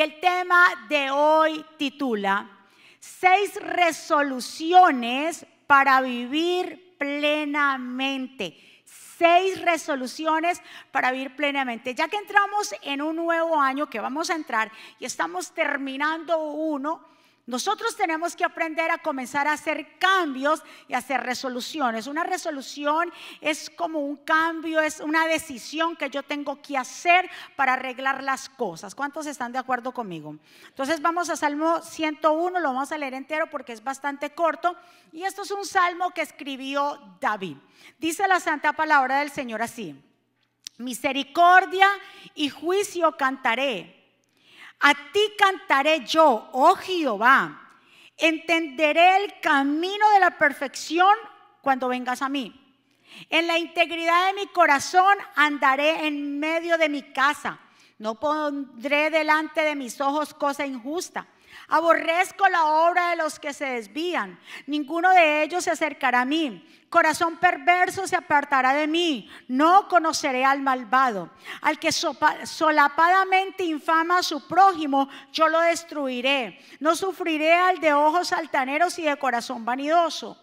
El tema de hoy titula Seis resoluciones para vivir plenamente. Seis resoluciones para vivir plenamente. Ya que entramos en un nuevo año que vamos a entrar y estamos terminando uno, nosotros tenemos que aprender a comenzar a hacer cambios y hacer resoluciones. Una resolución es como un cambio, es una decisión que yo tengo que hacer para arreglar las cosas. ¿Cuántos están de acuerdo conmigo? Entonces vamos a Salmo 101, lo vamos a leer entero porque es bastante corto. Y esto es un salmo que escribió David. Dice la santa palabra del Señor así. Misericordia y juicio cantaré a ti cantaré yo, oh Jehová. Entenderé el camino de la perfección cuando vengas a mí. En la integridad de mi corazón andaré en medio de mi casa. No pondré delante de mis ojos cosa injusta. Aborrezco la obra de los que se desvían. Ninguno de ellos se acercará a mí. Corazón perverso se apartará de mí. No conoceré al malvado. Al que solapadamente infama a su prójimo, yo lo destruiré. No sufriré al de ojos altaneros y de corazón vanidoso.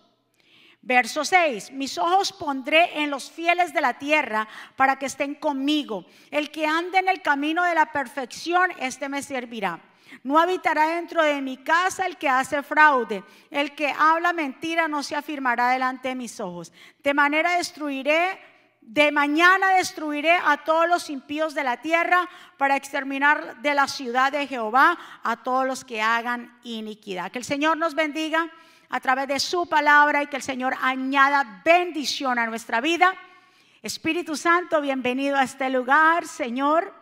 Verso 6, mis ojos pondré en los fieles de la tierra para que estén conmigo. El que ande en el camino de la perfección, este me servirá. No habitará dentro de mi casa el que hace fraude. El que habla mentira no se afirmará delante de mis ojos. De manera destruiré, de mañana destruiré a todos los impíos de la tierra para exterminar de la ciudad de Jehová a todos los que hagan iniquidad. Que el Señor nos bendiga a través de su palabra y que el Señor añada bendición a nuestra vida. Espíritu Santo, bienvenido a este lugar, Señor.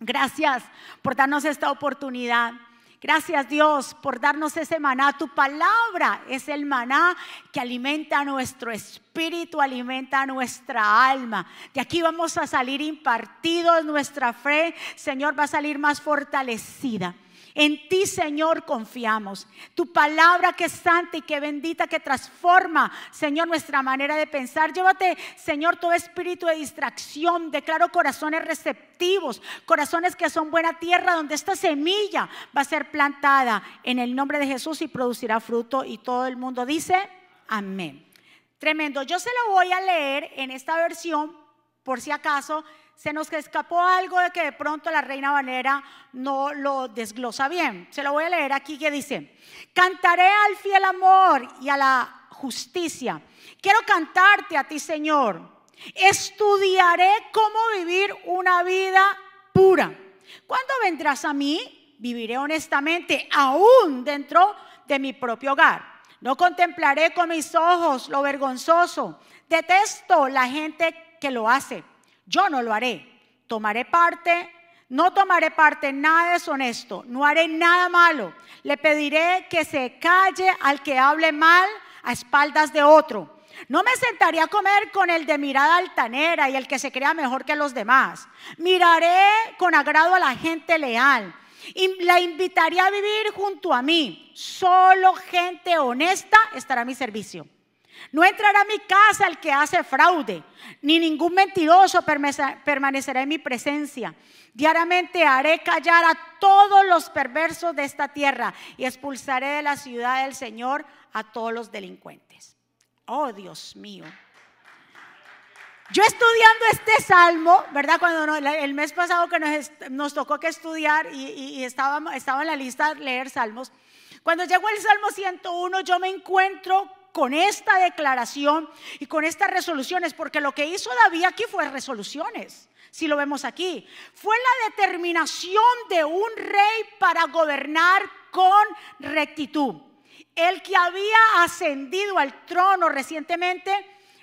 Gracias por darnos esta oportunidad. Gracias Dios por darnos ese maná. Tu palabra es el maná que alimenta nuestro espíritu, alimenta nuestra alma. De aquí vamos a salir impartidos, nuestra fe, Señor, va a salir más fortalecida. En ti, Señor, confiamos. Tu palabra que es santa y que bendita, que transforma, Señor, nuestra manera de pensar. Llévate, Señor, todo espíritu de distracción. Declaro corazones receptivos, corazones que son buena tierra, donde esta semilla va a ser plantada en el nombre de Jesús y producirá fruto. Y todo el mundo dice, amén. Tremendo. Yo se lo voy a leer en esta versión, por si acaso se nos escapó algo de que de pronto la reina Valera no lo desglosa bien. Se lo voy a leer aquí que dice, cantaré al fiel amor y a la justicia. Quiero cantarte a ti, Señor. Estudiaré cómo vivir una vida pura. ¿Cuándo vendrás a mí? Viviré honestamente, aún dentro de mi propio hogar. No contemplaré con mis ojos lo vergonzoso. Detesto la gente que lo hace yo no lo haré. Tomaré parte, no tomaré parte en nada deshonesto, no haré nada malo. Le pediré que se calle al que hable mal a espaldas de otro. No me sentaré a comer con el de mirada altanera y el que se crea mejor que los demás. Miraré con agrado a la gente leal. Y la invitaré a vivir junto a mí. Solo gente honesta estará a mi servicio. No entrará a mi casa el que hace fraude, ni ningún mentiroso permanecerá en mi presencia. Diariamente haré callar a todos los perversos de esta tierra y expulsaré de la ciudad del Señor a todos los delincuentes. Oh Dios mío. Yo estudiando este salmo, ¿verdad? Cuando el mes pasado que nos, tocó que estudiar y, estaba, estaba en la lista leer salmos, cuando llegó el Salmo 101 yo me encuentro con esta declaración y con estas resoluciones, porque lo que hizo David aquí fue resoluciones, si lo vemos aquí, fue la determinación de un rey para gobernar con rectitud. El que había ascendido al trono recientemente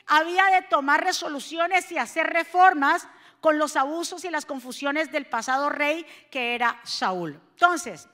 había de tomar resoluciones y hacer reformas con los abusos y las confusiones del pasado rey que era Saúl. Entonces,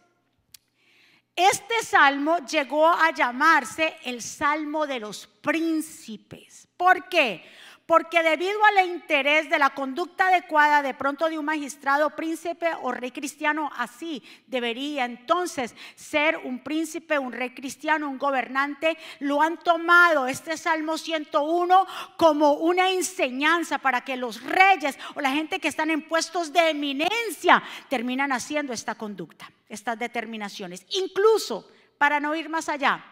este salmo llegó a llamarse el salmo de los príncipes. ¿Por qué? porque debido al interés de la conducta adecuada de pronto de un magistrado, príncipe o rey cristiano, así debería entonces ser un príncipe, un rey cristiano, un gobernante, lo han tomado este Salmo 101 como una enseñanza para que los reyes o la gente que están en puestos de eminencia terminan haciendo esta conducta, estas determinaciones. Incluso, para no ir más allá,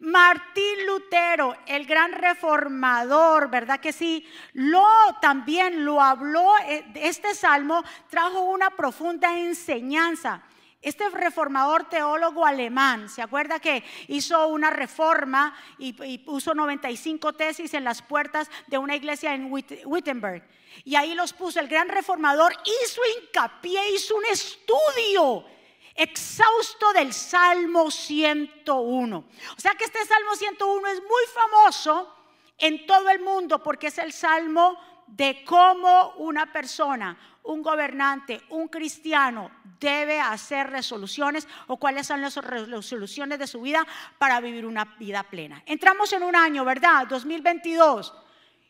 Martín Lutero, el gran reformador, ¿verdad que sí? Lo también lo habló, eh, este salmo trajo una profunda enseñanza. Este reformador teólogo alemán, ¿se acuerda que hizo una reforma y, puso 95 tesis en las puertas de una iglesia en Wittenberg? Y ahí los puso. El gran reformador hizo hincapié, hizo un estudio exhausto del Salmo 101. O sea que este Salmo 101 es muy famoso en todo el mundo porque es el Salmo de cómo una persona, un gobernante, un cristiano debe hacer resoluciones o cuáles son las resoluciones de su vida para vivir una vida plena. Entramos en un año, ¿verdad? 2022.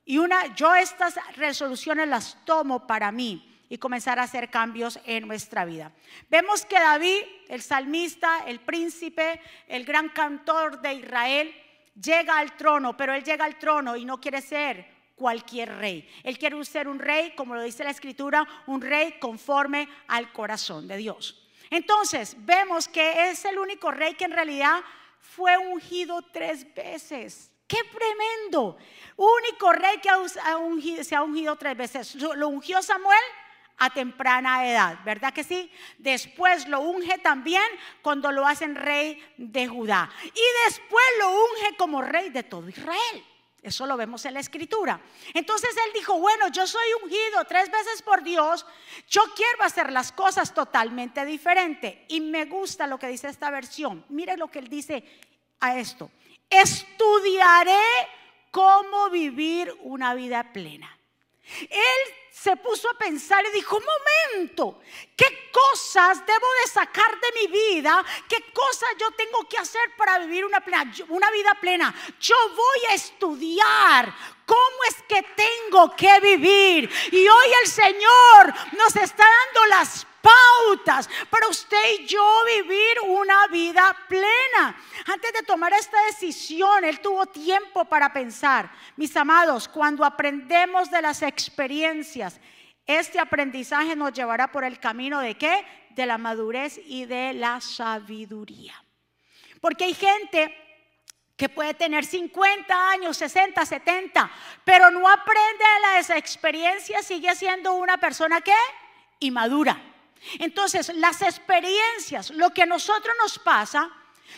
Y una, yo estas resoluciones las tomo para mí y comenzar a hacer cambios en nuestra vida. Vemos que David, el salmista, el príncipe, el gran cantor de Israel, llega al trono, pero él llega al trono y no quiere ser cualquier rey. Él quiere ser un rey, como lo dice la escritura, un rey conforme al corazón de Dios. Entonces, vemos que es el único rey que en realidad fue ungido tres veces. ¡Qué tremendo! Único rey que se ha ungido tres veces. Lo ungió Samuel a temprana edad, ¿verdad que sí? Después lo unge también cuando lo hacen rey de Judá. Y después lo unge como rey de todo Israel. Eso lo vemos en la escritura. Entonces él dijo, bueno, yo soy ungido tres veces por Dios, yo quiero hacer las cosas totalmente diferente. Y me gusta lo que dice esta versión. Mire lo que él dice a esto. Estudiaré cómo vivir una vida plena. Él se puso a pensar y dijo, un momento, ¿qué cosas debo de sacar de mi vida? ¿Qué cosas yo tengo que hacer para vivir una, una vida plena? Yo voy a estudiar cómo es que tengo que vivir. Y hoy el Señor nos está dando las pautas para usted y yo vivir una vida plena. Antes de tomar esta decisión, Él tuvo tiempo para pensar. Mis amados, cuando aprendemos de las experiencias, este aprendizaje nos llevará por el camino de qué? De la madurez y de la sabiduría. Porque hay gente que puede tener 50 años, 60, 70, pero no aprende de las experiencias, sigue siendo una persona que inmadura. Entonces, las experiencias, lo que a nosotros nos pasa,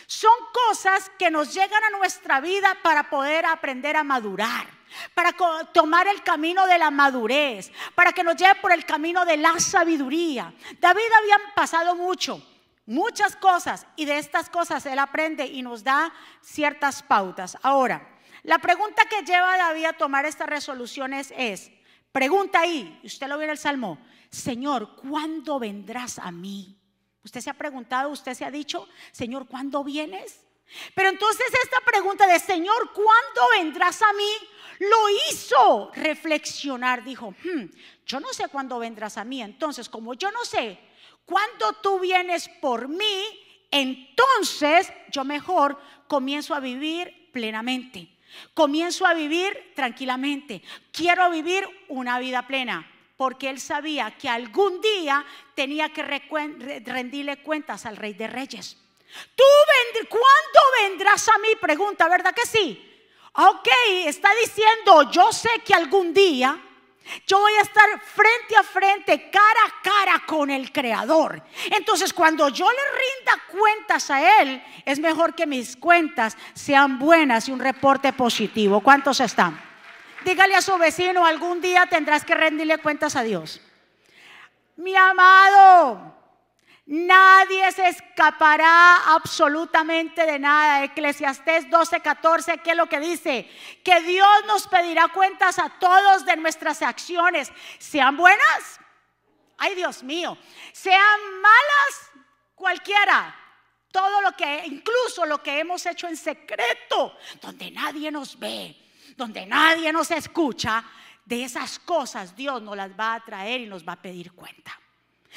son cosas que nos llegan a nuestra vida para poder aprender a madurar, para tomar el camino de la madurez, para que nos lleve por el camino de la sabiduría. David había pasado mucho, muchas cosas, y de estas cosas él aprende y nos da ciertas pautas. Ahora, la pregunta que lleva a David a tomar estas resoluciones es, pregunta ahí, usted lo ve en el Salmo, Señor, ¿cuándo vendrás a mí? Usted se ha preguntado, usted se ha dicho, Señor, ¿cuándo vienes? Pero entonces esta pregunta de Señor, ¿cuándo vendrás a mí? Lo hizo reflexionar. Dijo, hmm, yo no sé cuándo vendrás a mí. Entonces, como yo no sé cuándo tú vienes por mí, entonces yo mejor comienzo a vivir plenamente. Comienzo a vivir tranquilamente. Quiero vivir una vida plena porque él sabía que algún día tenía que rendirle cuentas al rey de reyes. ¿Tú cuándo vendrás a mí? Pregunta, ¿verdad que sí? Ok, está diciendo, yo sé que algún día yo voy a estar frente a frente, cara a cara con el Creador. Entonces, cuando yo le rinda cuentas a Él, es mejor que mis cuentas sean buenas y un reporte positivo. ¿Cuántos están? Dígale a su vecino, algún día tendrás que rendirle cuentas a Dios. Mi amado, nadie se escapará absolutamente de nada. Eclesiastés 12, 14, ¿qué es lo que dice? Que Dios nos pedirá cuentas a todos de nuestras acciones, sean buenas. Ay, Dios mío, sean malas cualquiera. Todo lo que, incluso lo que hemos hecho en secreto, donde nadie nos ve donde nadie nos escucha, de esas cosas Dios nos las va a traer y nos va a pedir cuenta.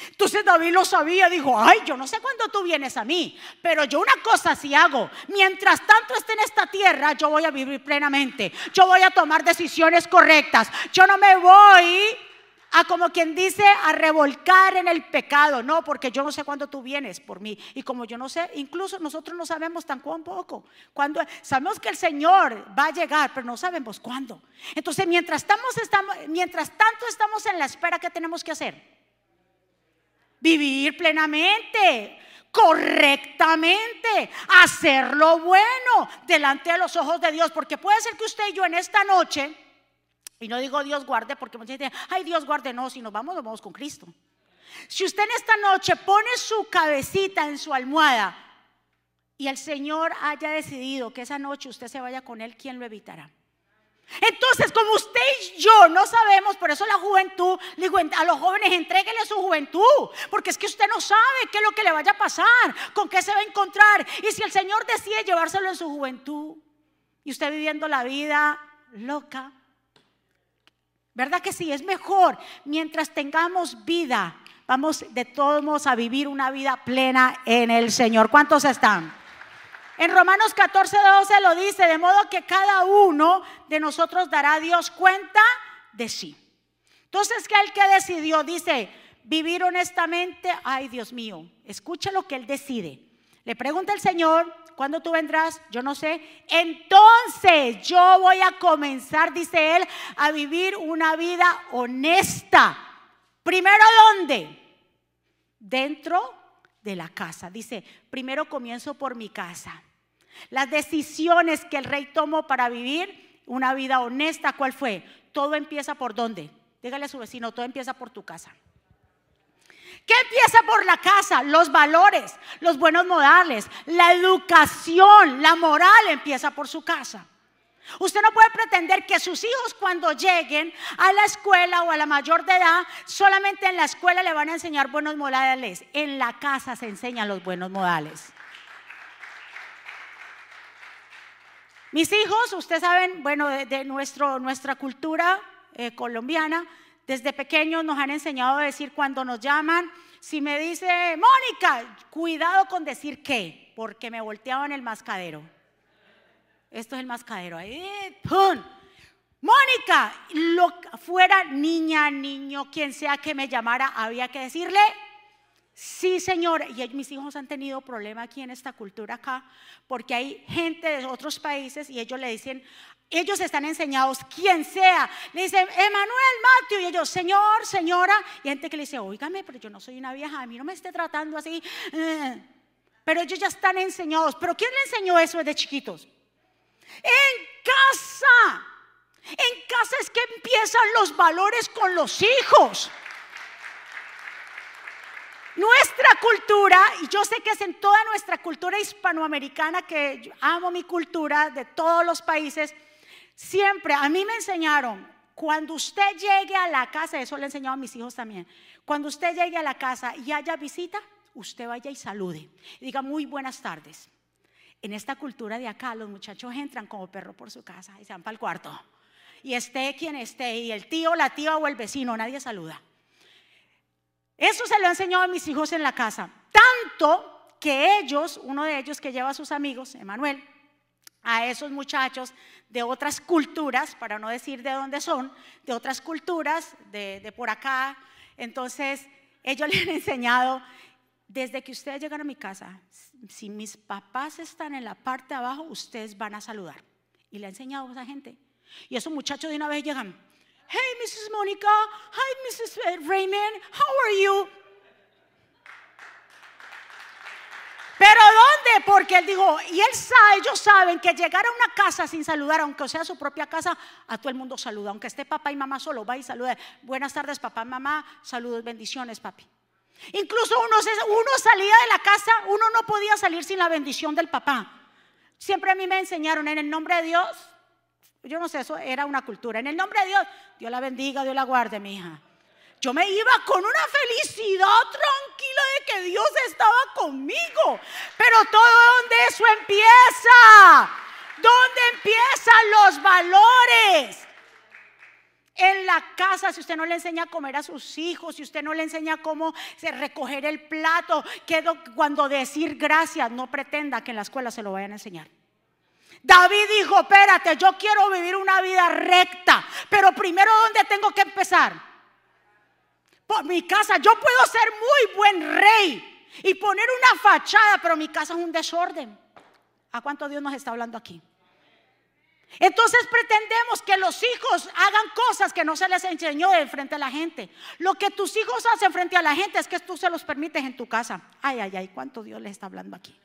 Entonces David lo sabía, dijo, ay, yo no sé cuándo tú vienes a mí, pero yo una cosa sí hago, mientras tanto esté en esta tierra, yo voy a vivir plenamente, yo voy a tomar decisiones correctas, yo no me voy a como quien dice a revolcar en el pecado, no, porque yo no sé cuándo tú vienes por mí y como yo no sé, incluso nosotros no sabemos tan poco, cuando sabemos que el Señor va a llegar, pero no sabemos cuándo. Entonces, mientras estamos, estamos mientras tanto estamos en la espera, ¿qué tenemos que hacer? vivir plenamente, correctamente, hacer lo bueno delante de los ojos de Dios, porque puede ser que usted y yo en esta noche, y no digo Dios guarde, porque muchos dicen, ay Dios guarde, no, si nos vamos, nos vamos con Cristo. Si usted en esta noche pone su cabecita en su almohada y el Señor haya decidido que esa noche usted se vaya con Él, ¿quién lo evitará? Entonces, como usted y yo no sabemos, por eso la juventud, digo a los jóvenes, entréguenle su juventud, porque es que usted no sabe qué es lo que le vaya a pasar, con qué se va a encontrar. Y si el Señor decide llevárselo en su juventud y usted viviendo la vida loca, ¿verdad que sí? Es mejor mientras tengamos vida, vamos de todos modos a vivir una vida plena en el Señor. ¿Cuántos están? En Romanos 14, 12 lo dice, de modo que cada uno de nosotros dará a Dios cuenta de sí. Entonces, que el que decidió, dice, vivir honestamente, ay Dios mío, escucha lo que él decide. Le pregunta el Señor, ¿cuándo tú vendrás? Yo no sé. Entonces yo voy a comenzar, dice él, a vivir una vida honesta. Primero, ¿dónde? Dentro de la casa. Dice, primero comienzo por mi casa. Las decisiones que el rey tomó para vivir una vida honesta, ¿cuál fue? Todo empieza por dónde? Dígale a su vecino, todo empieza por tu casa. ¿Qué empieza por la casa? Los valores, los buenos modales, la educación, la moral empieza por su casa. Usted no puede pretender que sus hijos cuando lleguen a la escuela o a la mayor edad, solamente en la escuela le van a enseñar buenos modales. En la casa se enseñan los buenos modales. Mis hijos, ustedes saben, bueno, de, nuestro, nuestra cultura eh, colombiana, desde pequeños nos han enseñado a decir cuando nos llaman, si me dice, Mónica, cuidado con decir qué, porque me volteaban el mascadero. Esto es el mascadero. Ahí, ¡pum! Mónica, lo, fuera niña, niño, quien sea que me llamara, había que decirle Sí, Señor, y mis hijos han tenido problema aquí en esta cultura acá, porque hay gente de otros países y ellos le dicen, ellos están enseñados, quien sea, le dicen, Emanuel, Mateo, y ellos, Señor, señora, y gente que le dice, oígame, pero yo no soy una vieja, a mí no me esté tratando así. Eh". Pero ellos ya están enseñados. ¿Pero quién le enseñó eso desde chiquitos? En casa. En casa es que empiezan los valores con los hijos. Nuestra cultura, y yo sé que es en toda nuestra cultura hispanoamericana, que amo mi cultura de todos los países, siempre a mí me enseñaron, cuando usted llegue a la casa, eso le he enseñado a mis hijos también, cuando usted llegue a la casa y haya visita, usted vaya y salude. Y diga muy buenas tardes. En esta cultura de acá, los muchachos entran como perro por su casa y se van para el cuarto. Y esté quien esté, y el tío, la tía o el vecino, nadie saluda. Eso se lo he enseñado a mis hijos en la casa. Tanto que ellos, uno de ellos que lleva a sus amigos, Emanuel, a esos muchachos de otras culturas, para no decir de dónde son, de otras culturas, de, por acá. Entonces, ellos le han enseñado, desde que ustedes llegan a mi casa, si mis papás están en la parte de abajo, ustedes van a saludar. Y le ha enseñado a esa gente. Y esos muchachos de una vez llegan, Hey, Mrs. Monica. Hi, Mrs. Raymond. How are you? Pero ¿dónde? Porque él dijo, y él sabe, ellos saben que llegar a una casa sin saludar, aunque sea su propia casa, a todo el mundo saluda. Aunque esté papá y mamá solo, va y saluda. Buenas tardes, papá, mamá. Saludos, bendiciones, papi. Incluso uno, uno salía de la casa, uno no podía salir sin la bendición del papá. Siempre a mí me enseñaron en el nombre de Dios, yo no sé, eso era una cultura. En el nombre de Dios, Dios la bendiga, Dios la guarde, mi hija. Yo me iba con una felicidad tranquila de que Dios estaba conmigo. Pero todo donde eso empieza. ¿Dónde empiezan los valores? En la casa, si usted no le enseña a comer a sus hijos, si usted no le enseña cómo recoger el plato, cuando decir gracias, no pretenda que en la escuela se lo vayan a enseñar. David dijo, espérate, yo quiero vivir una vida recta, pero primero ¿dónde tengo que empezar? Por mi casa, yo puedo ser muy buen rey y poner una fachada, pero mi casa es un desorden. ¿A cuánto Dios nos está hablando aquí? Entonces pretendemos que los hijos hagan cosas que no se les enseñó de frente a la gente. Lo que tus hijos hacen frente a la gente es que tú se los permites en tu casa. Ay, ay, ay, ¿cuánto Dios les está hablando aquí?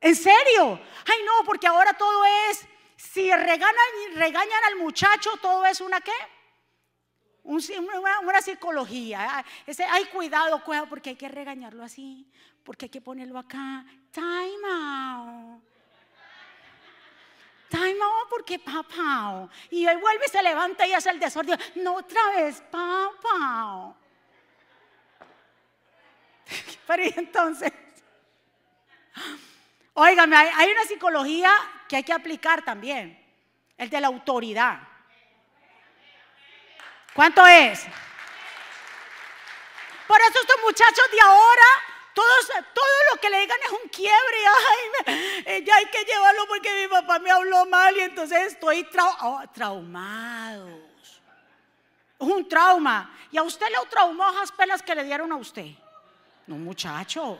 ¿En serio? Ay, no, porque ahora todo es, si regañan, regañan al muchacho, todo es una qué? Una, psicología. Ese, ay, cuidado, cuidado, porque hay que regañarlo así, porque hay que ponerlo acá. Time out. Time out porque papá. Y él vuelve y se levanta y hace el desorden. No otra vez, papá. Pero entonces, óigame, hay una psicología que hay que aplicar también, el de la autoridad. ¿Cuánto es? Por eso estos muchachos de ahora, todos, todo lo que le digan es un quiebre. Ay, eh, ya hay que llevarlo porque mi papá me habló mal y entonces estoy oh, traumado. Es un trauma. ¿Y a usted le traumó esas pelas que le dieron a usted? No, muchacho.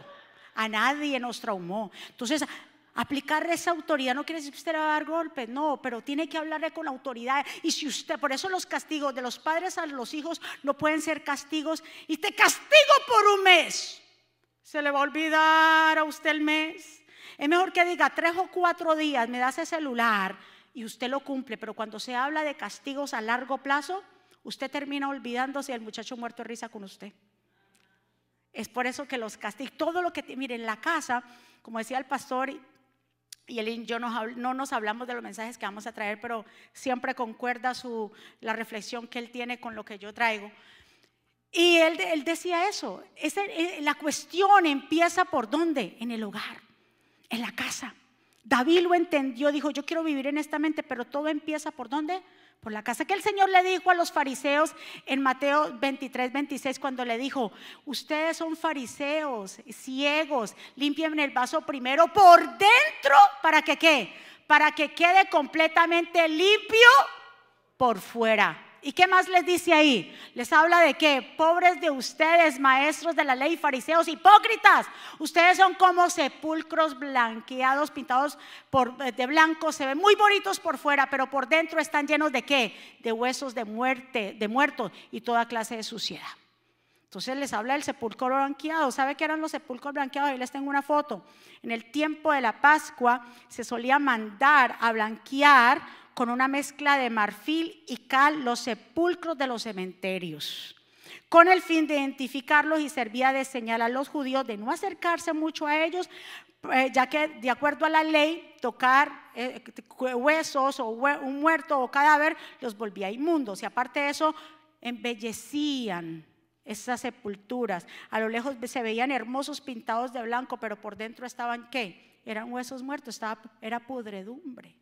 A nadie nos traumó. Entonces, Aplicar esa autoridad no quiere decir que usted le va a dar golpes, no, pero tiene que hablarle con autoridad. Y si usted, por eso los castigos de los padres a los hijos no pueden ser castigos. Y te castigo por un mes. Se le va a olvidar a usted el mes. Es mejor que diga tres o cuatro días, me das ese celular y usted lo cumple. Pero cuando se habla de castigos a largo plazo, usted termina olvidándose el muchacho muerto de risa con usted. Es por eso que los castigos, todo lo que, mire, en la casa, como decía el pastor, y él y yo no nos hablamos de los mensajes que vamos a traer, pero siempre concuerda su, la reflexión que él tiene con lo que yo traigo. Y él, él decía eso, eh, la cuestión empieza por dónde? En el hogar, en la casa. David lo entendió, dijo, yo quiero vivir en esta mente, pero todo empieza por dónde? Por la casa. Que el Señor le dijo a los fariseos en Mateo 23, 26, cuando le dijo, ustedes son fariseos, ciegos, limpien el vaso primero por dentro, ¿para que qué? Para que quede completamente limpio por fuera. ¿Y qué más les dice ahí? Les habla de que pobres de ustedes, maestros de la ley, fariseos, hipócritas. Ustedes son como sepulcros blanqueados, pintados eh, de blanco, se ven muy bonitos por fuera, pero por dentro están llenos de qué? De huesos de muerte, de muertos y toda clase de suciedad. Entonces les habla del sepulcro blanqueado. ¿Sabe qué eran los sepulcros blanqueados? Ahí les tengo una foto. En el tiempo de la Pascua se solía mandar a blanquear con una mezcla de marfil y cal los sepulcros de los cementerios, con el fin de identificarlos y servía de señal a los judíos de no acercarse mucho a ellos, eh, ya que de acuerdo a la ley, tocar eh, huesos o un muerto o cadáver los volvía inmundos. Y aparte de eso, embellecían esas sepulturas. A lo lejos se veían hermosos pintados de blanco, pero por dentro estaban qué? Eran huesos muertos, estaba, era pudredumbre.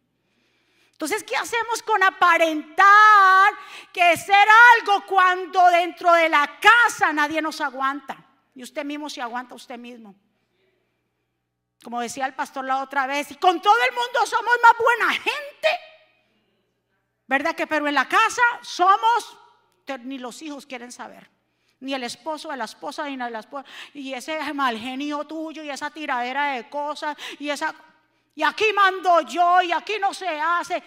Entonces, ¿qué hacemos con aparentar que ser algo cuando dentro de la casa nadie nos aguanta? Y usted mismo se aguanta usted mismo. Como decía el pastor la otra vez, y con todo el mundo somos más buena gente. ¿Verdad que? Pero en la casa somos, ni los hijos quieren saber. Ni el esposo de la esposa, ni la esposa. Y ese mal genio tuyo, y esa tiradera de cosas, y esa y aquí mando yo y aquí no se hace.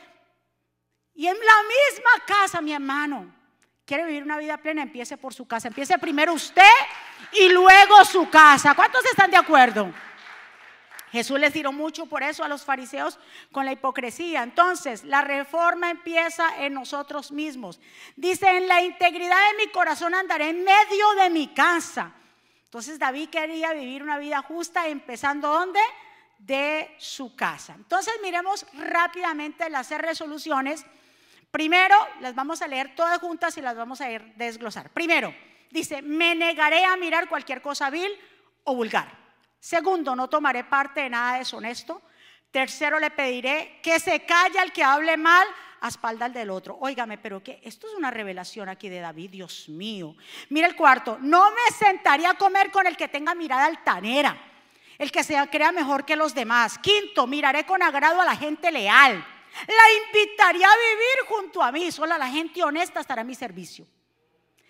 Y en la misma casa, mi hermano, quiere vivir una vida plena, empiece por su casa. Empiece primero usted y luego su casa. ¿Cuántos están de acuerdo? Jesús les tiró mucho por eso a los fariseos con la hipocresía. Entonces, la reforma empieza en nosotros mismos. Dice, en la integridad de mi corazón andaré en medio de mi casa. Entonces, David quería vivir una vida justa, empezando ¿dónde? De su casa. Entonces miremos rápidamente las resoluciones. Primero, las vamos a leer todas juntas y las vamos a ir desglosar. Primero, dice, me negaré a mirar cualquier cosa vil o vulgar. Segundo, no tomaré parte de nada deshonesto. Tercero le pediré que se calle al que hable mal a espaldas del otro. Óigame, pero que esto es una revelación aquí de David, Dios mío. Mira el cuarto, no me sentaría a comer con el que tenga mirada altanera, el que se crea mejor que los demás. Quinto, miraré con agrado a la gente leal. La invitaría a vivir junto a mí, solo la gente honesta estará a mi servicio.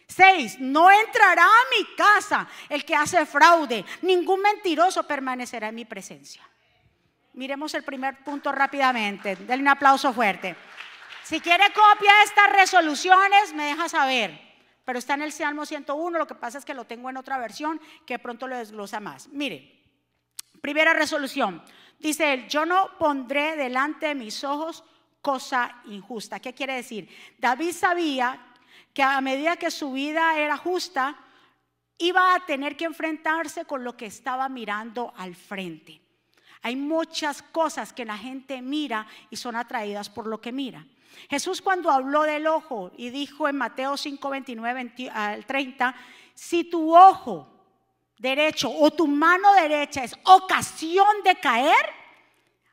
Seis, no entrará a mi casa el que hace fraude, ningún mentiroso permanecerá en mi presencia. Miremos el primer punto rápidamente, denle un aplauso fuerte. Si quiere copia de estas resoluciones, me deja saber. Pero está en el Salmo 101, lo que pasa es que lo tengo en otra versión que pronto lo desglosa más. Mire, primera resolución. Dice él, yo no pondré delante de mis ojos cosa injusta. ¿Qué quiere decir? David sabía que a medida que su vida era justa, iba a tener que enfrentarse con lo que estaba mirando al frente. Hay muchas cosas que la gente mira y son atraídas por lo que mira. Jesús cuando habló del ojo y dijo en Mateo 5, 29 al 30, si tu ojo derecho o tu mano derecha es ocasión de caer,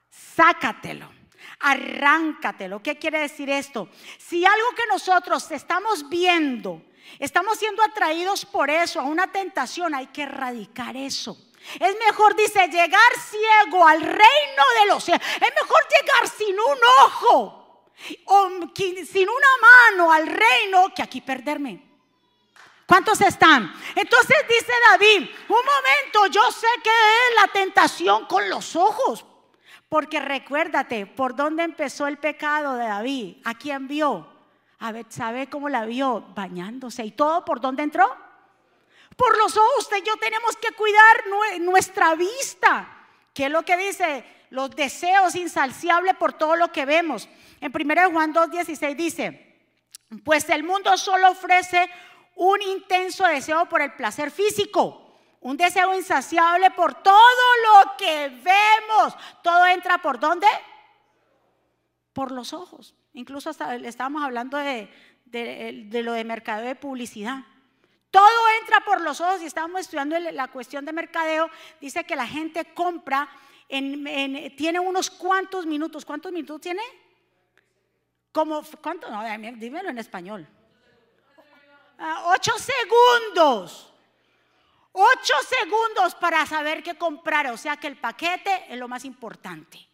sácatelo, arráncatelo. ¿Qué quiere decir esto? Si algo que nosotros estamos viendo, estamos siendo atraídos por eso, a una tentación, hay que erradicar eso. Es mejor, dice, llegar ciego al reino de los cielos. Es mejor llegar sin un ojo o sin una mano al reino que aquí perderme. ¿Cuántos están? Entonces dice David, un momento, yo sé que es la tentación con los ojos. Porque recuérdate, ¿por dónde empezó el pecado de David? ¿A quién vio? A ver, ¿sabe cómo la vio? Bañándose. ¿Y todo por dónde entró? Por los ojos. Usted y yo tenemos que cuidar nuestra vista. ¿Qué es lo que dice? Los deseos insaciables por todo lo que vemos. En 1 Juan 2.16 dice, pues el mundo solo ofrece un intenso deseo por el placer físico, un deseo insaciable por todo lo que vemos. Todo entra por dónde? Por los ojos. Incluso hasta estábamos hablando de, lo de mercadeo de publicidad. Todo entra por los ojos y estamos estudiando la cuestión de mercadeo. Dice que la gente compra, en, tiene unos cuantos minutos. ¿Cuántos minutos tiene? Como, ¿cuánto? No, dímelo en español. Ah, ocho segundos. Ocho segundos para saber qué comprar. O sea que el paquete es lo más importante.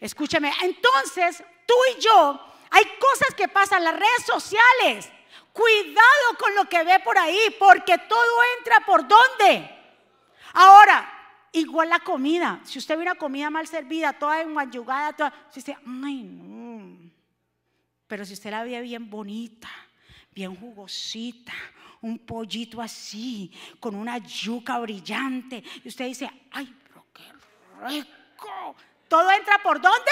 Escúcheme. Entonces, tú y yo, hay cosas que pasan en las redes sociales. Cuidado con lo que ve por ahí, porque todo entra por dónde. Ahora, igual la comida. Si usted ve una comida mal servida, toda enguayugada, toda, usted, ay, no. Pero si usted la ve bien bonita, bien jugosita, un pollito así, con una yuca brillante, y usted dice, ay, pero qué rico. ¿Todo entra por dónde?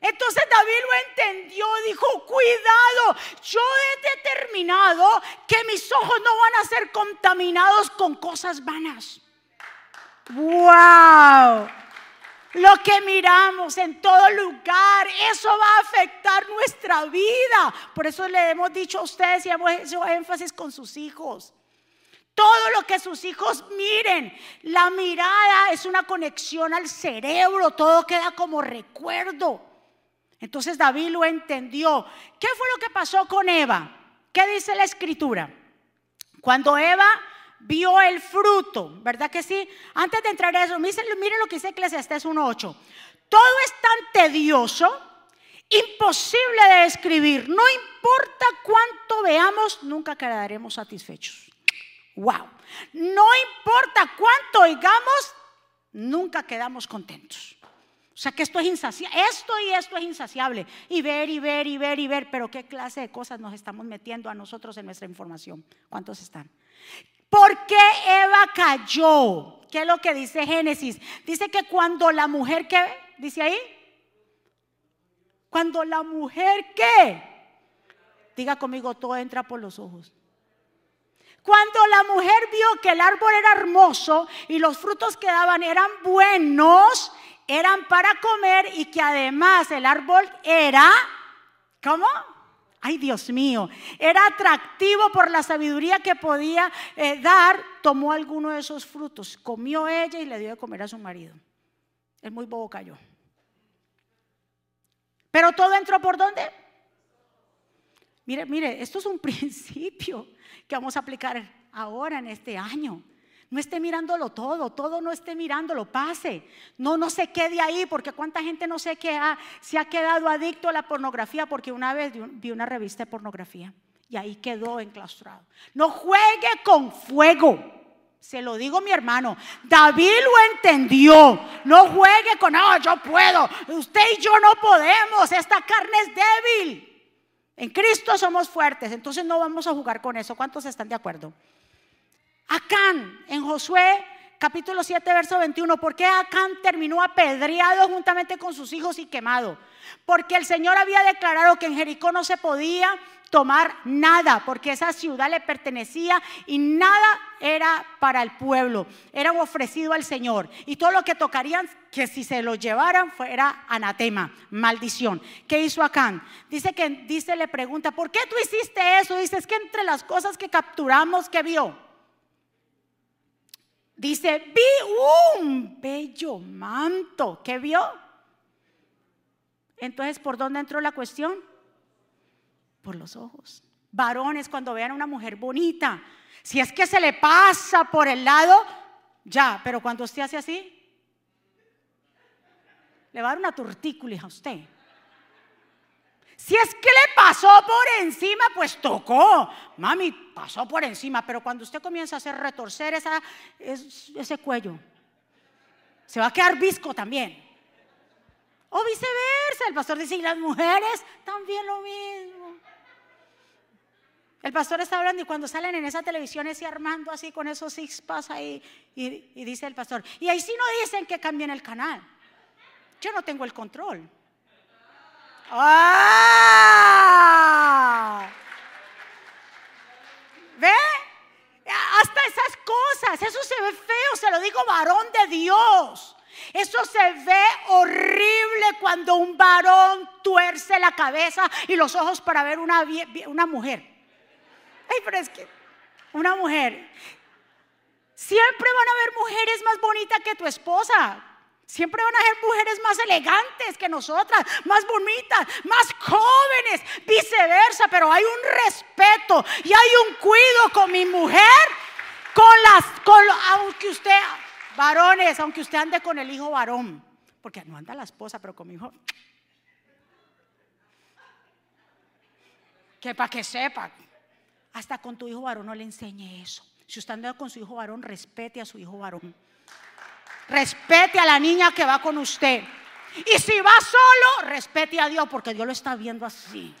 Entonces David lo entendió, dijo, cuidado, yo he determinado que mis ojos no van a ser contaminados con cosas vanas. ¡Wow! Lo que miramos en todo lugar, eso va a afectar nuestra vida. Por eso le hemos dicho a ustedes y hemos hecho énfasis con sus hijos. Todo lo que sus hijos miren, la mirada es una conexión al cerebro, todo queda como recuerdo. Entonces David lo entendió. ¿Qué fue lo que pasó con Eva? ¿Qué dice la escritura? Cuando Eva vio el fruto, ¿verdad que sí? Antes de entrar a eso, miren, lo que dice Eclesiastes 1.8. Todo es tan tedioso, imposible de describir. No importa cuánto veamos, nunca quedaremos satisfechos. Wow. No importa cuánto oigamos, nunca quedamos contentos. O sea que esto es insaciable, esto y esto es insaciable. Y ver y ver y ver y ver, pero qué clase de cosas nos estamos metiendo a nosotros en nuestra información. ¿Cuántos están? ¿Por qué Eva cayó? ¿Qué es lo que dice Génesis? Dice que cuando la mujer, ¿qué? Dice ahí. Cuando la mujer, ¿qué? Diga conmigo, todo entra por los ojos. Cuando la mujer vio que el árbol era hermoso y los frutos que daban eran buenos, eran para comer y que además el árbol era, ¿cómo? Ay, Dios mío, era atractivo por la sabiduría que podía eh, dar, tomó alguno de esos frutos, comió ella y le dio de comer a su marido. El muy bobo cayó. Pero todo entró por dónde? Mire, mire, esto es un principio que vamos a aplicar ahora en este año. No esté mirándolo todo, todo no esté mirándolo, pase. No, no se quede ahí, porque cuánta gente no sé qué ha, se ha quedado adicto a la pornografía, porque una vez vi una revista de pornografía y ahí quedó enclaustrado. No juegue con fuego. Se lo digo mi hermano, David lo entendió. No juegue con, no, yo puedo. Usted y yo no podemos. Esta carne es débil. En Cristo somos fuertes, entonces no vamos a jugar con eso. ¿Cuántos están de acuerdo? Acán, en Josué capítulo 7, verso 21, ¿por qué Acán terminó apedreado juntamente con sus hijos y quemado? Porque el Señor había declarado que en Jericó no se podía tomar nada, porque esa ciudad le pertenecía y nada era para el pueblo, era ofrecido al Señor. Y todo lo que tocarían, que si se lo llevaran, fuera anatema, maldición. ¿Qué hizo Acán? Dice que, dice, le pregunta, ¿por qué tú hiciste eso? Dice, es que entre las cosas que capturamos, ¿qué vio? Dice, vi un bello manto. ¿Qué vio? Entonces, ¿por dónde entró la cuestión? Por los ojos. Varones, cuando vean a una mujer bonita, si es que se le pasa por el lado, ya, pero cuando usted hace así, le va a dar una tortícula a usted. Si es que le pasó por encima, pues tocó. Mami, pasó por encima, pero cuando usted comienza a hacer retorcer ese cuello, se va a quedar visco también. O viceversa, el pastor dice, y las mujeres también lo mismo. El pastor está hablando y cuando salen en esa televisión ese armando así con esos six pass ahí y dice el pastor, y ahí sí no dicen que cambien el canal. Yo no tengo el control. ¡Ah! ¿Ve? Hasta esas cosas, eso se ve feo, se lo digo varón de Dios. Eso se ve horrible cuando un varón tuerce la cabeza y los ojos para ver una, una mujer. Ay, pero es que una mujer. Siempre van a haber mujeres más bonitas que tu esposa. Siempre van a ser mujeres más elegantes que nosotras, más bonitas, más jóvenes, viceversa, pero hay un respeto y hay un cuido con mi mujer, con las, con, aunque usted, varones, aunque usted ande con el hijo varón, porque no anda la esposa, pero con mi hijo, que para que sepa, hasta con tu hijo varón no le enseñe eso. Si usted anda con su hijo varón, respete a su hijo varón. Respete a la niña que va con usted. Y si va solo, respete a Dios porque Dios lo está viendo así.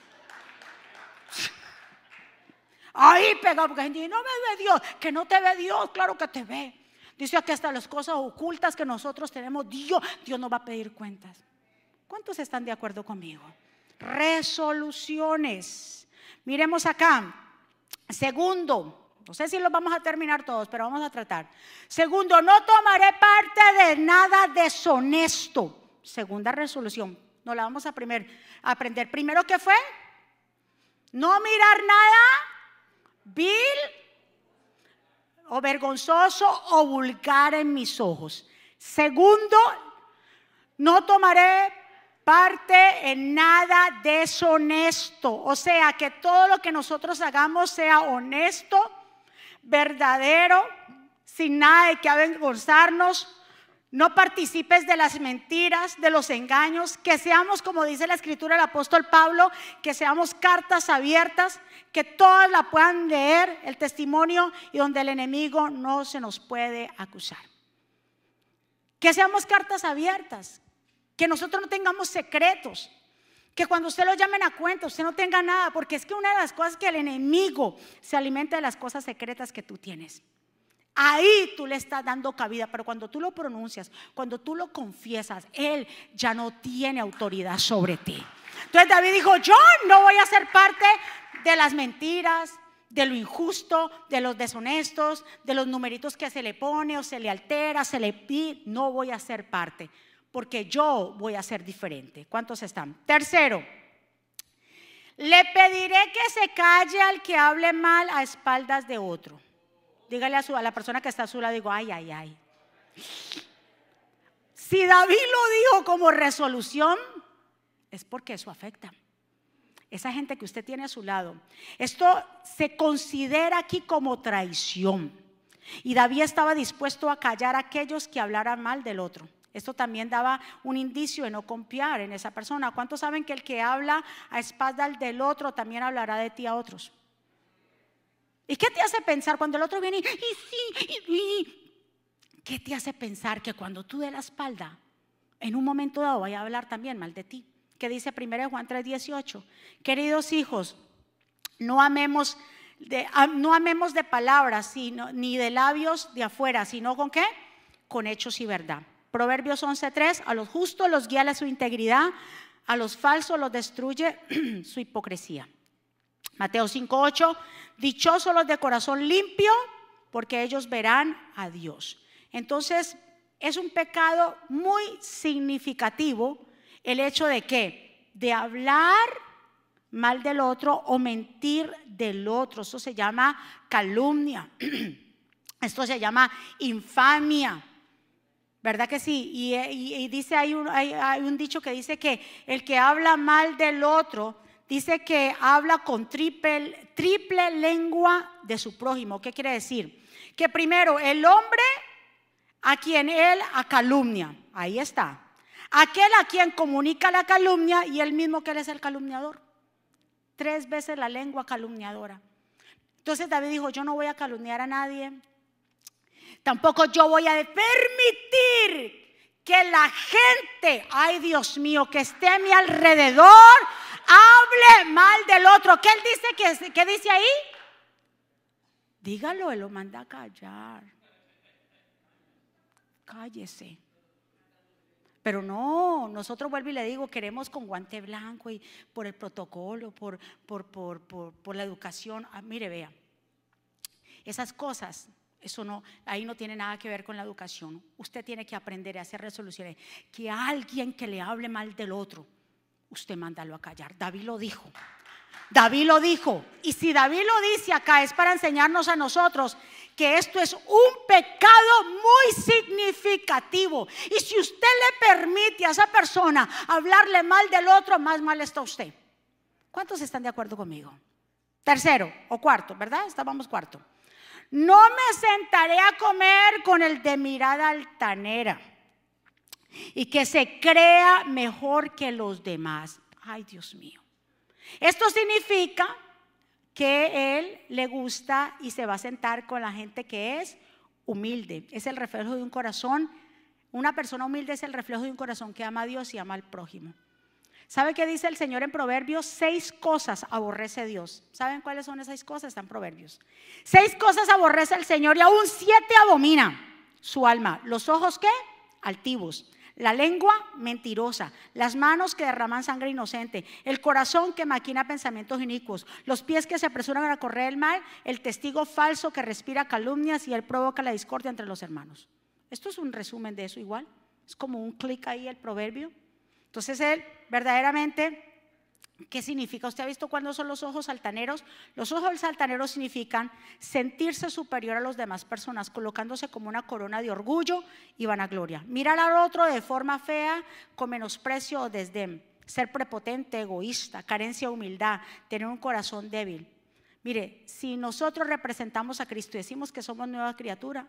Ahí pegado, porque dice, no me ve Dios, que no te ve Dios, claro que te ve. Dice que hasta las cosas ocultas que nosotros tenemos, Dios, Dios nos va a pedir cuentas. ¿Cuántos están de acuerdo conmigo? Resoluciones. Miremos acá. Segundo, no sé si los vamos a terminar todos, pero vamos a tratar. Segundo, no tomaré parte de nada deshonesto. Segunda resolución. No la vamos a, primer, aprender. Primero, ¿qué fue? No mirar nada vil o vergonzoso o vulgar en mis ojos. Segundo, no tomaré parte en nada deshonesto. O sea, que todo lo que nosotros hagamos sea honesto, verdadero, sin nada de que avergonzarnos. No participes de las mentiras, de los engaños, que seamos, como dice la escritura del apóstol Pablo, que seamos cartas abiertas, que todas la puedan leer, el testimonio, y donde el enemigo no se nos puede acusar. Que seamos cartas abiertas, que nosotros no tengamos secretos, que cuando usted lo llamen a cuenta, usted no tenga nada, porque es que una de las cosas que el enemigo se alimenta de las cosas secretas que tú tienes. Ahí tú le estás dando cabida, pero cuando tú lo pronuncias, cuando tú lo confiesas, Él ya no tiene autoridad sobre ti. Entonces David dijo, yo no voy a ser parte de las mentiras, de lo injusto, de los deshonestos, de los numeritos que se le pone o se le altera, se le pide, no voy a ser parte porque yo voy a ser diferente. ¿Cuántos están? Tercero, le pediré que se calle al que hable mal a espaldas de otro. Dígale a, su, a la persona que está a su lado, digo, ay, ay, ay. Si David lo dijo como resolución, es porque eso afecta. Esa gente que usted tiene a su lado. Esto se considera aquí como traición. Y David estaba dispuesto a callar a aquellos que hablaran mal del otro. Esto también daba un indicio de no confiar en esa persona. ¿Cuántos saben que el que habla a espaldas del otro también hablará de ti a otros? ¿Y qué te hace pensar cuando el otro viene y, sí, y, qué te hace pensar que cuando tú de la espalda, en un momento dado vaya a hablar también mal de ti? Que dice 1 Juan 3:18, queridos hijos, no amemos de, no amemos de palabras, sino, ni de labios de afuera, sino con qué? Con hechos y verdad. Proverbios 11:3, a los justos los guía a su integridad, a los falsos los destruye su hipocresía. Mateo 5:8, dichosos los de corazón limpio, porque ellos verán a Dios. Entonces, es un pecado muy significativo el hecho de que de hablar mal del otro o mentir del otro. Eso se llama calumnia. Esto se llama infamia. ¿Verdad que sí? Y, dice, hay un, hay, un dicho que dice que el que habla mal del otro, dice que habla con triple, triple lengua de su prójimo. ¿Qué quiere decir? Que primero el hombre a quien él a calumnia, ahí está. Aquel a quien comunica la calumnia y el mismo que él es el calumniador tres veces la lengua calumniadora. Entonces David dijo, yo no voy a calumniar a nadie, tampoco yo voy a permitir que la gente, ay Dios mío, que esté a mi alrededor, hable mal del otro. ¿Qué él dice? ¿Qué, dice ahí? Dígalo, él lo manda a callar. Cállese. Pero no, nosotros vuelvo y le digo, queremos con guante blanco y por el protocolo, por, por, por, por la educación. Ah, mire, vea, esas cosas, eso no, ahí no tiene nada que ver con la educación. Usted tiene que aprender a hacer resoluciones. Que alguien que le hable mal del otro, usted mándalo a callar. David lo dijo. David lo dijo. Y si David lo dice acá es para enseñarnos a nosotros que esto es un pecado muy significativo. Y si usted le permite a esa persona hablarle mal del otro, más mal está usted. ¿Cuántos están de acuerdo conmigo? Tercero o cuarto, ¿verdad? Estábamos cuarto. No me sentaré a comer con el de mirada altanera y que se crea mejor que los demás. Ay, Dios mío. Esto significa que él le gusta y se va a sentar con la gente que es humilde. Es el reflejo de un corazón. Una persona humilde es el reflejo de un corazón que ama a Dios y ama al prójimo. ¿Sabe qué dice el Señor en Proverbios? Seis cosas aborrece Dios. ¿Saben cuáles son esas seis cosas? Están Proverbios. Seis cosas aborrece el Señor y aún siete abomina su alma. ¿Los ojos qué? Altivos la lengua mentirosa, las manos que derraman sangre inocente, el corazón que maquina pensamientos inicuos, los pies que se apresuran a correr el mal, el testigo falso que respira calumnias y él provoca la discordia entre los hermanos. Esto es un resumen de eso igual. Es como un clic ahí el proverbio. Entonces él verdaderamente ¿Qué significa? ¿Usted ha visto cuándo son los ojos altaneros? Los ojos altaneros significan sentirse superior a las demás personas, colocándose como una corona de orgullo y vanagloria. Mirar al otro de forma fea, con menosprecio o desdén. Ser prepotente, egoísta, carencia de humildad, tener un corazón débil. Mire, si nosotros representamos a Cristo y decimos que somos nueva criatura,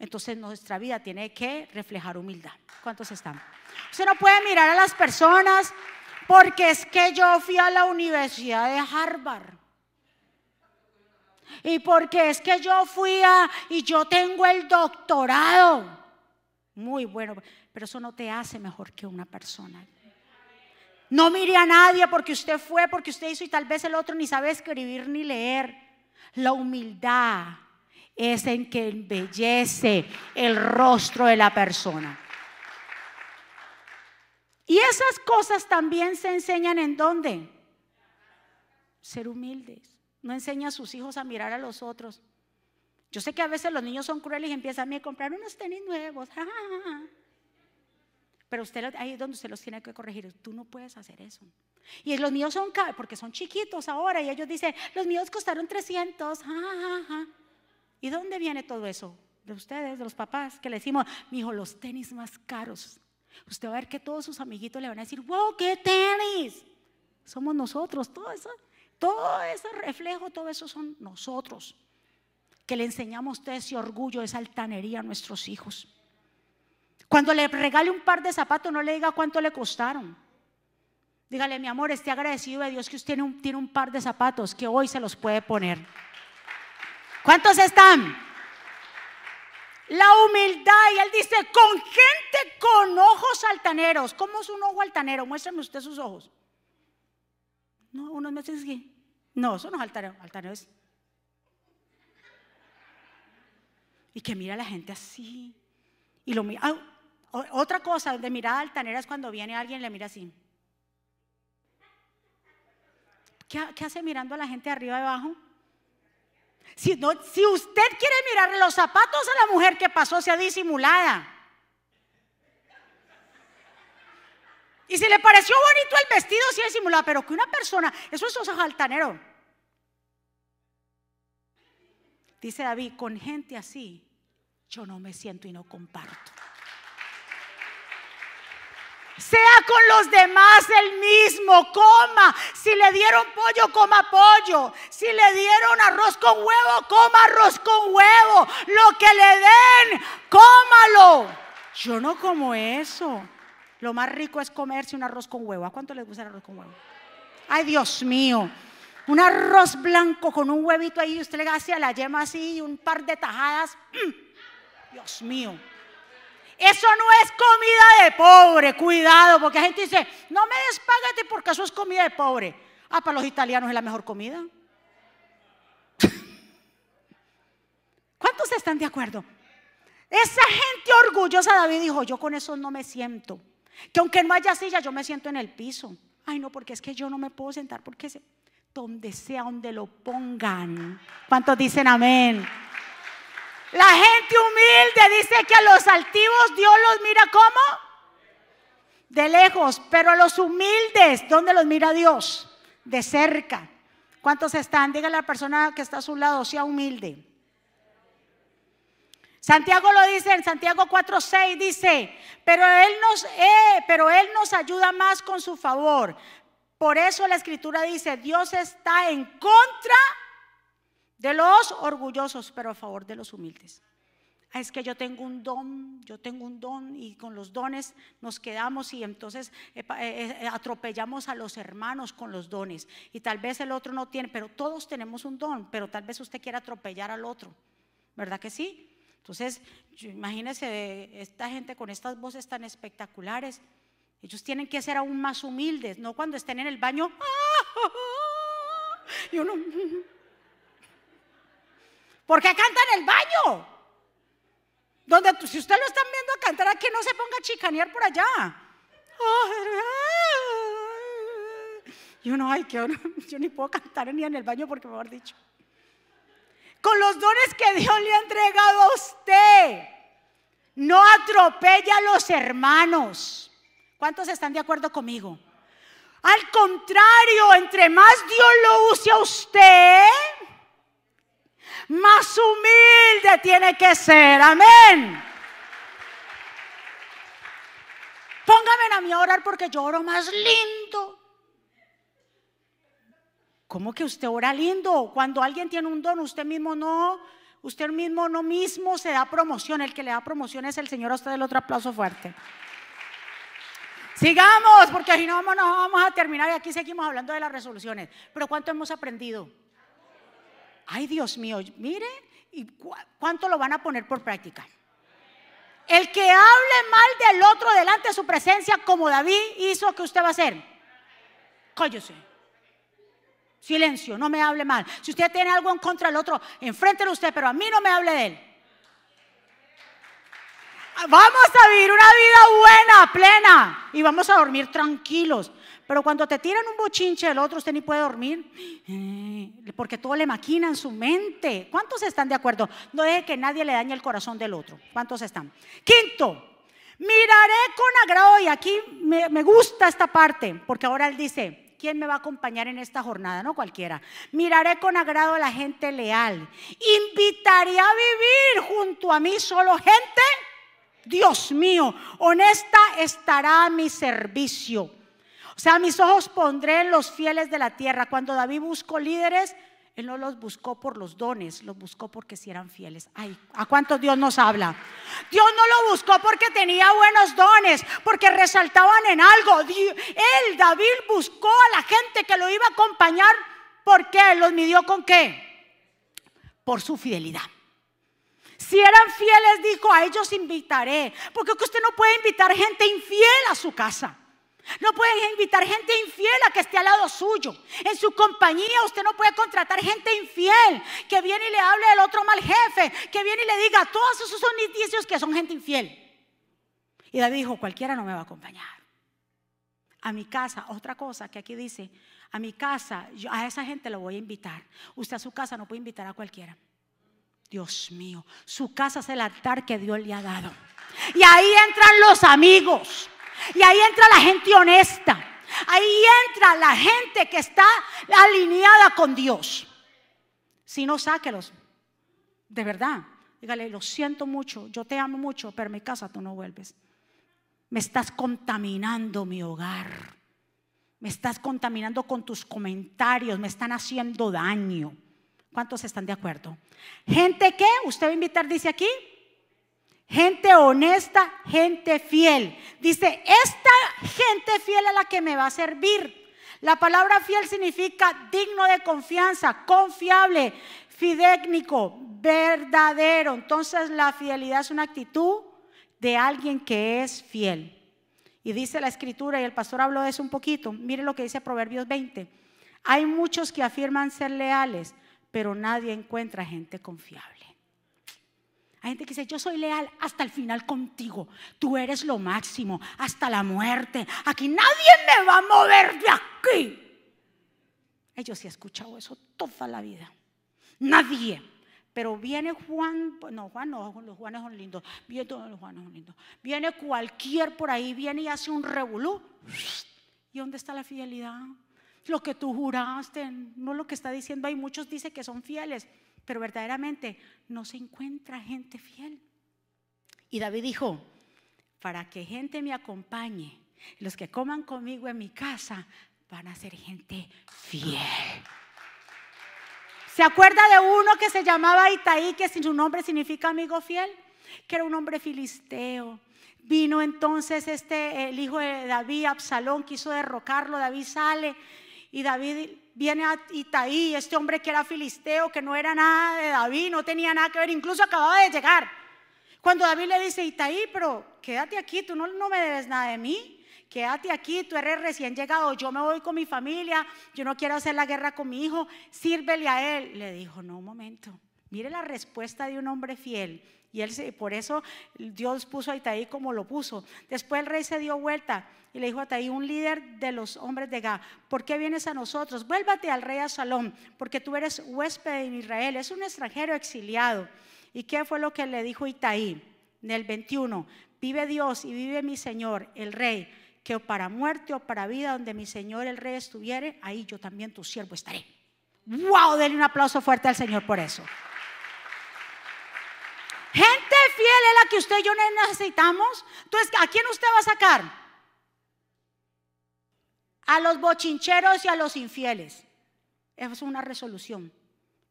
entonces nuestra vida tiene que reflejar humildad. ¿Cuántos están? Usted no puede mirar a las personas porque es que yo fui a la Universidad de Harvard. Y porque es que yo fui a y yo tengo el doctorado. Muy bueno, pero eso no te hace mejor que una persona. No mire a nadie porque usted fue, porque usted hizo y tal vez el otro ni sabe escribir ni leer. La humildad es en que embellece el rostro de la persona. Y esas cosas también se enseñan en dónde? Ser humildes. No enseña a sus hijos a mirar a los otros. Yo sé que a veces los niños son crueles y empiezan a comprar unos tenis nuevos. Pero usted ahí es donde usted los tiene que corregir. Tú no puedes hacer eso. Y los míos son, porque son chiquitos ahora, y ellos dicen, los míos costaron 300. ¿Y dónde viene todo eso? de ustedes, de los papás, que le decimos, mi hijo, los tenis más caros. Usted va a ver que todos sus amiguitos le van a decir, wow, qué tenis. Somos nosotros, todo eso, todo ese reflejo, todo eso son nosotros. Que le enseñamos a usted ese orgullo, esa altanería a nuestros hijos. Cuando le regale un par de zapatos, no le diga cuánto le costaron. Dígale, mi amor, esté agradecido de Dios que usted tiene un, tiene un par de zapatos que hoy se los puede poner. ¿Cuántos están? La humildad, y él dice, con gente con ojos altaneros. ¿Cómo es un ojo altanero? Muéstrame usted sus ojos. No, unos meses que. No, eso no es altanero. Altanero es. Y que mira a la gente así. Y lo mira. Ah, otra cosa de mirada altanera es cuando viene alguien y le mira así. ¿Qué, hace mirando a la gente arriba y abajo? Si, si usted quiere mirar los zapatos a la mujer que pasó, sea disimulada. Y si le pareció bonito el vestido, sea disimulada. Pero que una persona, eso es altanero. Dice David, con gente así, yo no me siento y no comparto. Sea con los demás el mismo, coma. Si le dieron pollo, coma pollo. Si le dieron arroz con huevo, coma arroz con huevo. Lo que le den, cómalo. Yo no como eso. Lo más rico es comerse un arroz con huevo. ¿A cuánto les gusta el arroz con huevo? Ay, Dios mío. Un arroz blanco con un huevito ahí, usted le hace la yema así y un par de tajadas. ¡Mm! Dios mío. Eso no es comida de pobre, cuidado, porque la gente dice, no me despágate porque eso es comida de pobre. Ah, para los italianos es la mejor comida. ¿Cuántos están de acuerdo? Esa gente orgullosa, David dijo, yo con eso no me siento. Que aunque no haya silla, yo me siento en el piso. Ay, no, porque es que yo no me puedo sentar, porque donde sea, donde lo pongan. ¿Cuántos dicen amén? La gente humilde dice que a los altivos Dios los mira como de lejos, pero a los humildes, ¿dónde los mira Dios? De cerca. ¿Cuántos están? Dígale a la persona que está a su lado, sea humilde. Santiago lo dice en Santiago 4:6 dice, pero él nos eh, pero él nos ayuda más con su favor. Por eso la escritura dice, Dios está en contra de los orgullosos, pero a favor de los humildes. Ah, es que yo tengo un don, yo tengo un don y con los dones nos quedamos y entonces eh, eh, eh, atropellamos a los hermanos con los dones. Y tal vez el otro no tiene, pero todos tenemos un don, pero tal vez usted quiera atropellar al otro. ¿Verdad que sí? Entonces, imagínese esta gente con estas voces tan espectaculares. Ellos tienen que ser aún más humildes, no cuando estén en el baño. Y uno, ¿Por qué canta en el baño? Donde si usted lo están viendo a cantar aquí, no se ponga a chicanear por allá. Y uno, ay, que yo ni puedo cantar ni en el baño porque me mejor dicho. Con los dones que Dios le ha entregado a usted, no atropella a los hermanos. ¿Cuántos están de acuerdo conmigo? Al contrario, entre más Dios lo use a usted, más humilde tiene que ser. Amén. Póngame a mí a orar porque yo oro más lindo. ¿Cómo que usted ora lindo? Cuando alguien tiene un don, usted mismo no, usted mismo no mismo se da promoción. El que le da promoción es el Señor. A usted el otro aplauso fuerte. Sigamos, porque si no, no vamos a terminar y aquí seguimos hablando de las resoluciones. Pero ¿cuánto hemos aprendido? Ay, Dios mío, mire, ¿y cuánto lo van a poner por práctica? El que hable mal del otro delante de su presencia, como David hizo, ¿qué usted va a hacer? Cállese. Silencio, no me hable mal. Si usted tiene algo en contra del otro, enfréntelo usted, pero a mí no me hable de él. Vamos a vivir una vida buena, plena, y vamos a dormir tranquilos. Pero cuando te tiran un bochinche del otro, usted ni puede dormir, eh, porque todo le maquina en su mente. ¿Cuántos están de acuerdo? No deje que nadie le dañe el corazón del otro. ¿Cuántos están? Quinto, miraré con agrado, y aquí me, gusta esta parte, porque ahora él dice, ¿Quién me va a acompañar en esta jornada? No cualquiera. Miraré con agrado a la gente leal. Invitaré a vivir junto a mí solo gente. Dios mío, honesta estará a mi servicio. Sea, mis ojos pondré en los fieles de la tierra. Cuando David buscó líderes, él no los buscó por los dones, los buscó porque si eran fieles. Ay, ¿a cuántos Dios nos habla? Dios no lo buscó porque tenía buenos dones, porque resaltaban en algo. Él, David, buscó a la gente que lo iba a acompañar. ¿Por qué? ¿Los midió con qué? Por su fidelidad. Si eran fieles, dijo, a ellos invitaré. Porque usted no puede invitar gente infiel a su casa. No pueden invitar gente infiel a que esté al lado suyo. En su compañía usted no puede contratar gente infiel que viene y le hable del otro mal jefe, que viene y le diga, todos esos son indicios que son gente infiel. Y David dijo, cualquiera no me va a acompañar. A mi casa, otra cosa que aquí dice, a mi casa, a esa gente lo voy a invitar. Usted a su casa no puede invitar a cualquiera. Dios mío, su casa es el altar que Dios le ha dado. Y ahí entran los amigos. Y ahí entra la gente honesta. Ahí entra la gente que está alineada con Dios. Si no, sáquelos. De verdad. Dígale, lo siento mucho, yo te amo mucho, pero en mi casa tú no vuelves. Me estás contaminando mi hogar. Me estás contaminando con tus comentarios, me están haciendo daño. ¿Cuántos están de acuerdo? Gente que usted va a invitar, dice aquí, Gente honesta, gente fiel. Dice, esta gente fiel es la que me va a servir. La palabra fiel significa digno de confianza, confiable, fidécnico, verdadero. Entonces la fidelidad es una actitud de alguien que es fiel. Y dice la escritura, y el pastor habló de eso un poquito, mire lo que dice Proverbios 20. Hay muchos que afirman ser leales, pero nadie encuentra gente confiable. Hay gente que dice, yo soy leal hasta el final contigo. Tú eres lo máximo, hasta la muerte. Aquí nadie me va a mover de aquí. Ellos sí han escuchado eso toda la vida. Nadie. Pero viene Juan, no, Juan no, los Juanes son lindos. Viene, todos los Juanes son lindos. Viene cualquier por ahí, viene y hace un revolú. ¿Y dónde está la fidelidad? Lo que tú juraste, no lo que está diciendo. Hay muchos dicen que son fieles pero verdaderamente no se encuentra gente fiel. Y David dijo, para que gente me acompañe, los que coman conmigo en mi casa van a ser gente fiel. ¿Se acuerda de uno que se llamaba Itaí, que sin su nombre significa amigo fiel? Que era un hombre filisteo. Vino entonces este, el hijo de David, Absalón, quiso derrocarlo. David sale y David viene a Itaí, este hombre que era filisteo, que no era nada de David, no tenía nada que ver, incluso acababa de llegar. Cuando David le dice, Itaí, pero quédate aquí, tú no, no me debes nada de mí, quédate aquí, tú eres recién llegado, yo me voy con mi familia, yo no quiero hacer la guerra con mi hijo, sírvele a él. Le dijo, no, un momento, mire la respuesta de un hombre fiel. Y él, por eso Dios puso a Itaí como lo puso. Después el rey se dio vuelta y le dijo a Itaí, un líder de los hombres de Gá, ¿por qué vienes a nosotros? Vuélvate al rey Asalón, porque tú eres huésped en Israel, es un extranjero exiliado. ¿Y qué fue lo que le dijo Itaí? En el 21, vive Dios y vive mi Señor, el rey, que para muerte o para vida, donde mi Señor el rey estuviere, ahí yo también tu siervo estaré. ¡Wow! Denle un aplauso fuerte al Señor por eso. Fiel es la que usted y yo necesitamos. Entonces, ¿a quién usted va a sacar? A los bochincheros y a los infieles. Eso es una resolución.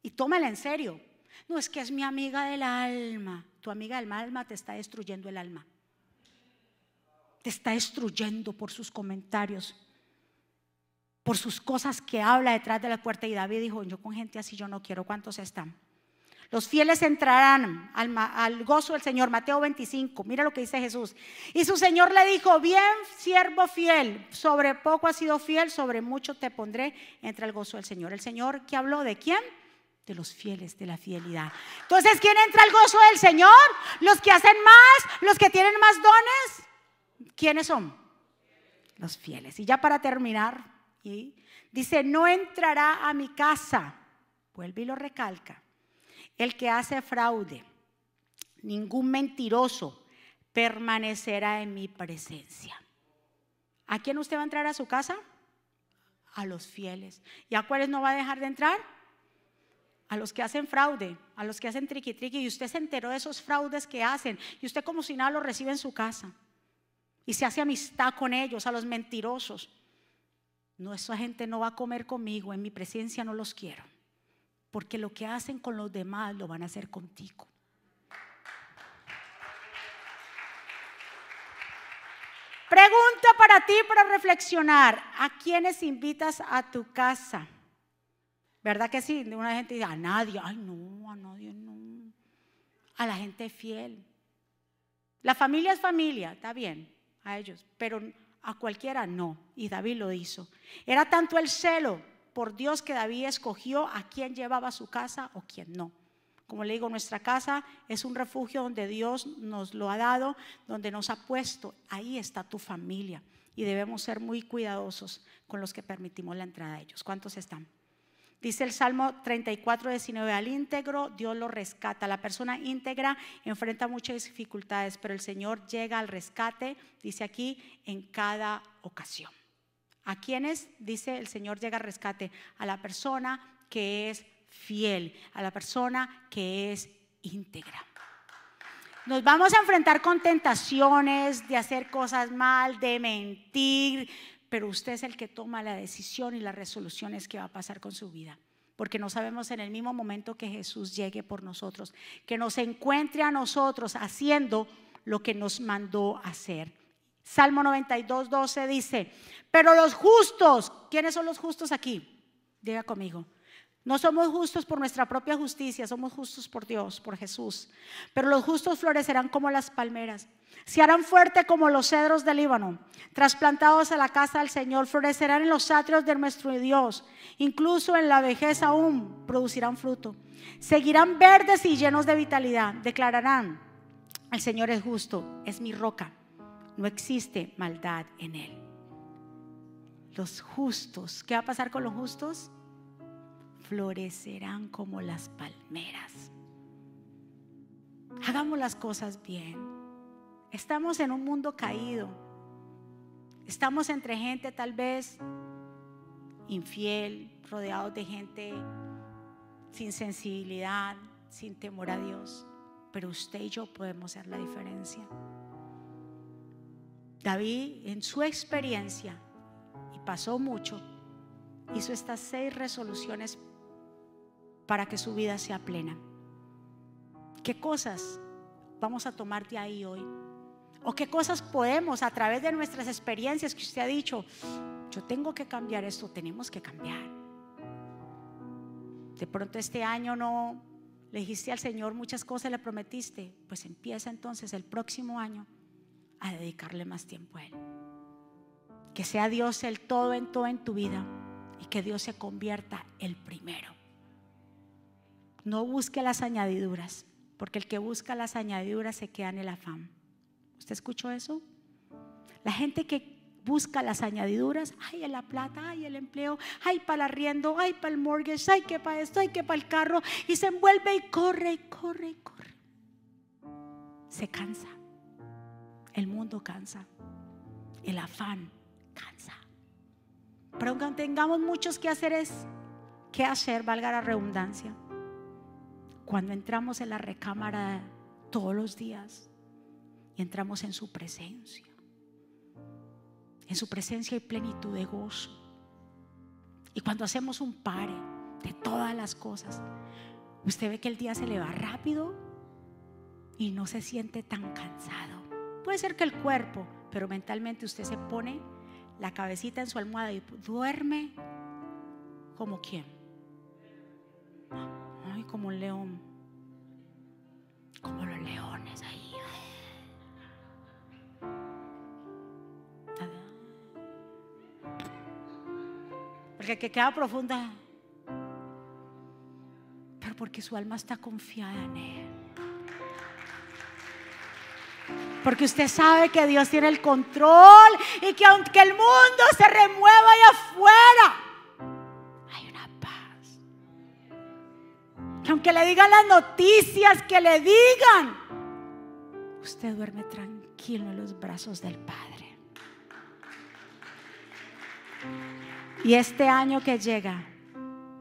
Y tómela en serio. No es que es mi amiga del alma. Tu amiga del alma te está destruyendo el alma. Te está destruyendo por sus comentarios, por sus cosas que habla detrás de la puerta. Y David dijo, yo con gente así yo no quiero. ¿Cuántos están? Los fieles entrarán al, gozo del Señor. Mateo 25, mira lo que dice Jesús. Y su Señor le dijo, bien, siervo fiel, sobre poco has sido fiel, sobre mucho te pondré, entre el gozo del Señor. El Señor que habló de quién? De los fieles, de la fidelidad. Entonces, ¿quién entra al gozo del Señor? Los que hacen más, los que tienen más dones. ¿Quiénes son? Los fieles. Y ya para terminar, dice, no entrará a mi casa. Vuelve y lo recalca el que hace fraude, ningún mentiroso permanecerá en mi presencia. ¿A quién usted va a entrar a su casa? a los fieles. ¿Y a cuáles no va a dejar de entrar? A los que hacen fraude, a los que hacen triqui triqui. Y usted se enteró de esos fraudes que hacen. Y usted como si nada lo recibe en su casa. Y se hace amistad con ellos, a los mentirosos. No, esa gente no va a comer conmigo. En mi presencia no los quiero. Porque lo que hacen con los demás lo van a hacer contigo. Pregunta para ti para reflexionar. ¿A quiénes invitas a tu casa? ¿Verdad que sí? Una gente dice, a nadie. Ay, no, a nadie no. A la gente fiel. La familia es familia, está bien, a ellos, pero a cualquiera no. Y David lo hizo. Era tanto el celo por Dios que David escogió a quién llevaba su casa o quién no. Como le digo, nuestra casa es un refugio donde Dios nos lo ha dado, donde nos ha puesto. Ahí está tu familia y debemos ser muy cuidadosos con los que permitimos la entrada a ellos. ¿Cuántos están? Dice el Salmo 34, 19, al íntegro Dios lo rescata. La persona íntegra enfrenta muchas dificultades, pero el Señor llega al rescate, dice aquí, en cada ocasión. ¿A quiénes? Dice el Señor llega al rescate. A la persona que es fiel, a la persona que es íntegra. Nos vamos a enfrentar con tentaciones de hacer cosas mal, de mentir, pero usted es el que toma la decisión y las resoluciones que va a pasar con su vida. Porque no sabemos en el mismo momento que Jesús llegue por nosotros, que nos encuentre a nosotros haciendo lo que nos mandó hacer. Salmo 92, 12 dice, pero los justos, ¿quiénes son los justos aquí? Diga conmigo, no somos justos por nuestra propia justicia, somos justos por Dios, por Jesús. Pero los justos florecerán como las palmeras, se harán fuerte como los cedros del Líbano, trasplantados a la casa del Señor, florecerán en los atrios de nuestro Dios, incluso en la vejez aún producirán fruto. Seguirán verdes y llenos de vitalidad, declararán, el Señor es justo, es mi roca, no existe maldad en él. Los justos, ¿qué va a pasar con los justos? florecerán como las palmeras. Hagamos las cosas bien. Estamos en un mundo caído. Estamos entre gente tal vez infiel, rodeados de gente sin sensibilidad, sin temor a Dios. Pero usted y yo podemos hacer la diferencia. David, en su experiencia, y pasó mucho, hizo estas seis resoluciones para que su vida sea plena. ¿Qué cosas vamos a tomar de ahí hoy? ¿O qué cosas podemos a través de nuestras experiencias que usted ha dicho, yo tengo que cambiar esto, tenemos que cambiar? De pronto este año no le dijiste al Señor muchas cosas, le prometiste, pues empieza entonces el próximo año a dedicarle más tiempo a Él. Que sea Dios el todo en todo en tu vida y que Dios se convierta el primero. No busque las añadiduras, porque el que busca las añadiduras se queda en el afán. ¿Usted escuchó eso? La gente que busca las añadiduras, ay, la plata, ay, el empleo, ay, para el arriendo, ay, para el mortgage, ay, que para esto, ay, que para el carro, y se envuelve y corre, y corre, y corre. Se cansa. El mundo cansa. El afán cansa. Pero aunque tengamos muchos que hacer es, ¿qué hacer? Valga la redundancia cuando entramos en la recámara todos los días y entramos en su presencia. En su presencia hay plenitud de gozo. Y cuando hacemos un pare de todas las cosas, usted ve que el día se le va rápido y no se siente tan cansado. Puede ser que el cuerpo, pero mentalmente usted se pone la cabecita en su almohada y duerme como quien como un león. Como los leones ahí. Porque que queda profunda. Pero porque su alma está confiada en Él. Porque usted sabe que Dios tiene el control y que aunque el mundo se remueva allá afuera, aunque le digan las noticias que le digan, usted duerme tranquilo en los brazos del Padre. Y este año que llega,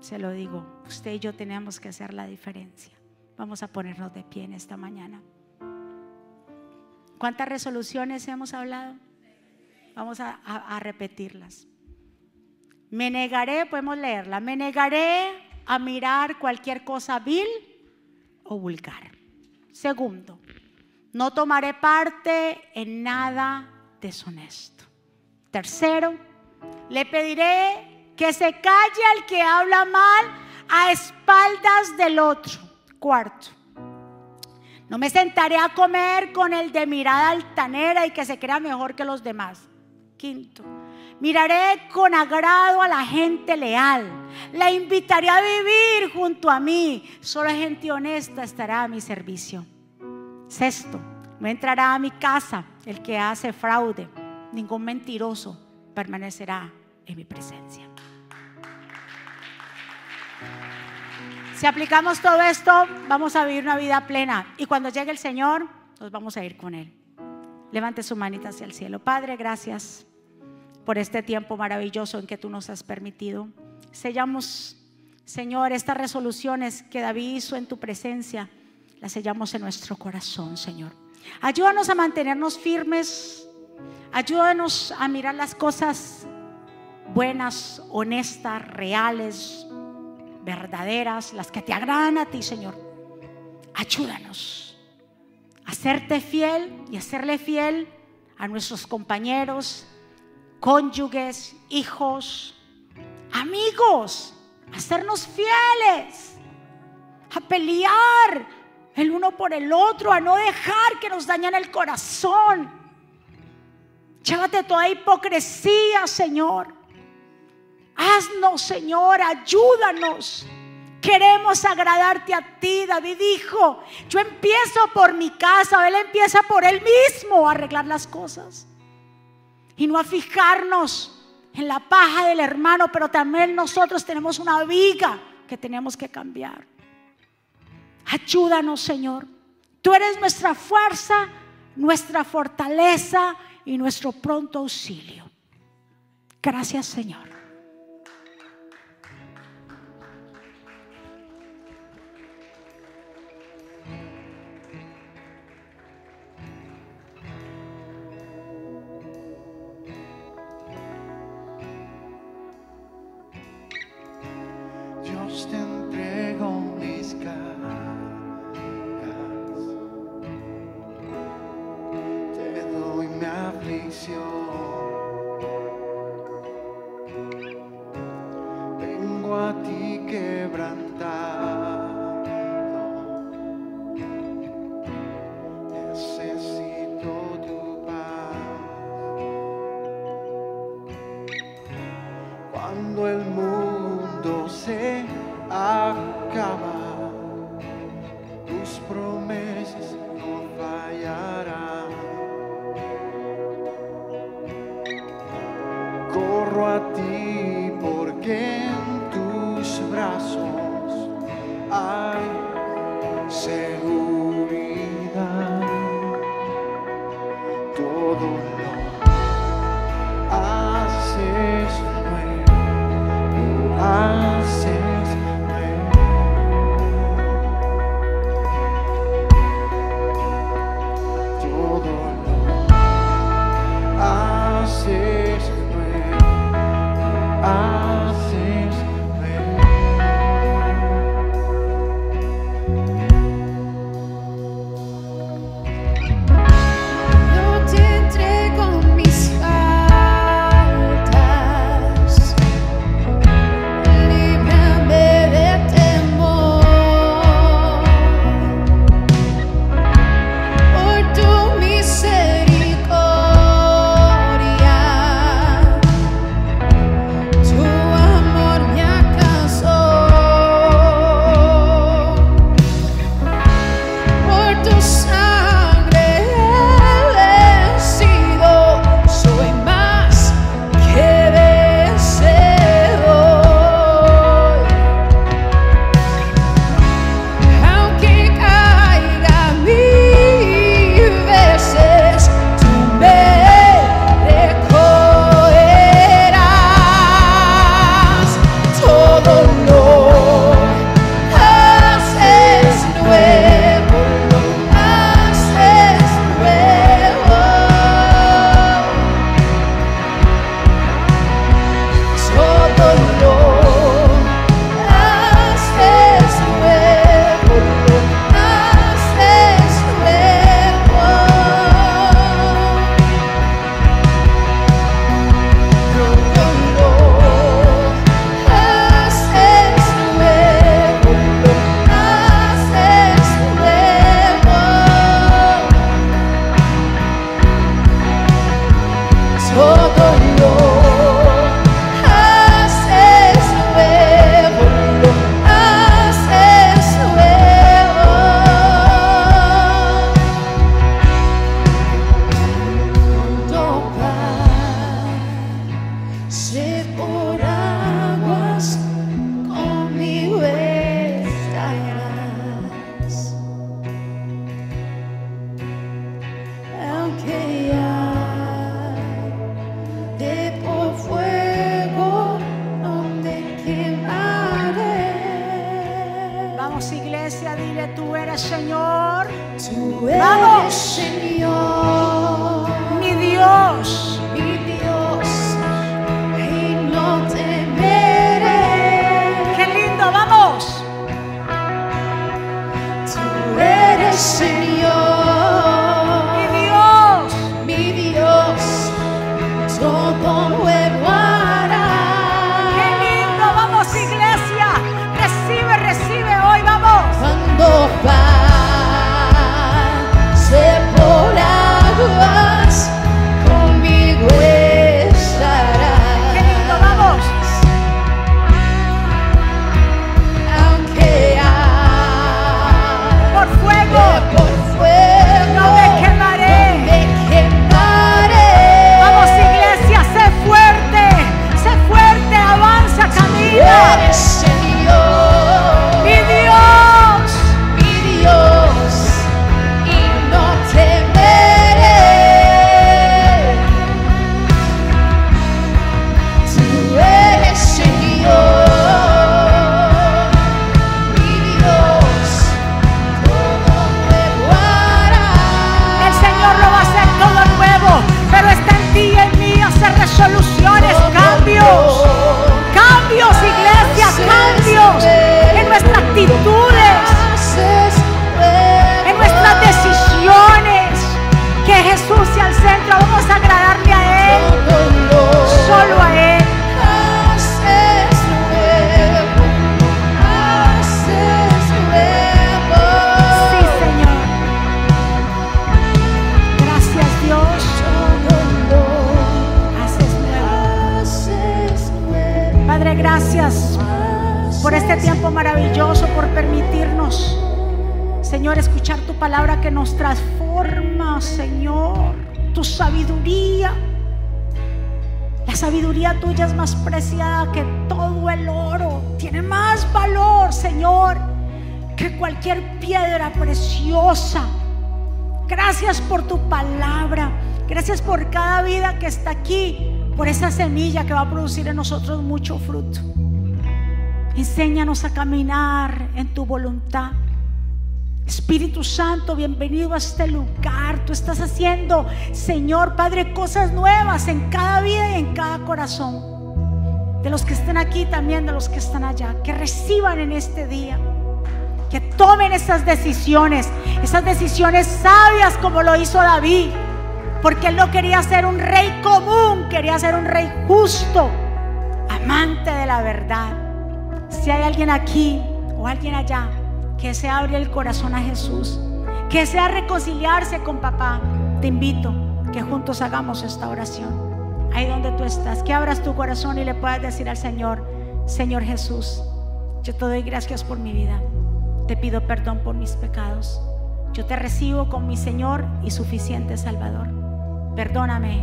se lo digo, usted y yo tenemos que hacer la diferencia. Vamos a ponernos de pie en esta mañana. ¿Cuántas resoluciones hemos hablado? Vamos a, repetirlas. Me negaré, podemos leerla, me negaré a mirar cualquier cosa vil o vulgar. Segundo, no tomaré parte en nada deshonesto. Tercero, le pediré que se calle al que habla mal a espaldas del otro. Cuarto, no me sentaré a comer con el de mirada altanera y que se crea mejor que los demás. Quinto, Miraré con agrado a la gente leal. La invitaré a vivir junto a mí. Solo gente honesta estará a mi servicio. Sexto, no entrará a mi casa el que hace fraude. Ningún mentiroso permanecerá en mi presencia. Si aplicamos todo esto, vamos a vivir una vida plena. Y cuando llegue el Señor, nos vamos a ir con Él. Levante su manita hacia el cielo. Padre, gracias por este tiempo maravilloso en que tú nos has permitido. Sellamos, Señor, estas resoluciones que David hizo en tu presencia, las sellamos en nuestro corazón, Señor. Ayúdanos a mantenernos firmes, ayúdanos a mirar las cosas buenas, honestas, reales, verdaderas, las que te agradan a ti, Señor. Ayúdanos a serte fiel y a serle fiel a nuestros compañeros, cónyuges, hijos, amigos, a sernos fieles, a pelear el uno por el otro, a no dejar que nos dañen el corazón. Llévate toda hipocresía, Señor. Haznos, Señor, ayúdanos. Queremos agradarte a ti. David dijo, yo empiezo por mi casa, él empieza por él mismo a arreglar las cosas y no a fijarnos en la paja del hermano, pero también nosotros tenemos una viga que tenemos que cambiar. Ayúdanos, Señor. Tú eres nuestra fuerza, nuestra fortaleza y nuestro pronto auxilio. Gracias, Señor. Cualquier piedra preciosa. Gracias por tu palabra. Gracias por cada vida que está aquí, por esa semilla que va a producir en nosotros mucho fruto. Enséñanos a caminar en tu voluntad. Espíritu Santo, bienvenido a este lugar. Tú estás haciendo, Señor Padre, cosas nuevas en cada vida y en cada corazón. De los que están aquí también, de los que están allá. Que reciban en este día. Que tomen esas decisiones. Esas decisiones sabias como lo hizo David. Porque él no quería ser un rey común, quería ser un rey justo. Amante de la verdad. Si hay alguien aquí o alguien allá que se abre el corazón a Jesús, que sea reconciliarse con papá, te invito que juntos hagamos esta oración. Ahí donde tú estás, que abras tu corazón y le puedas decir al Señor, Señor Jesús, yo te doy gracias por mi vida. Te pido perdón por mis pecados. Yo te recibo como mi Señor y suficiente Salvador. Perdóname,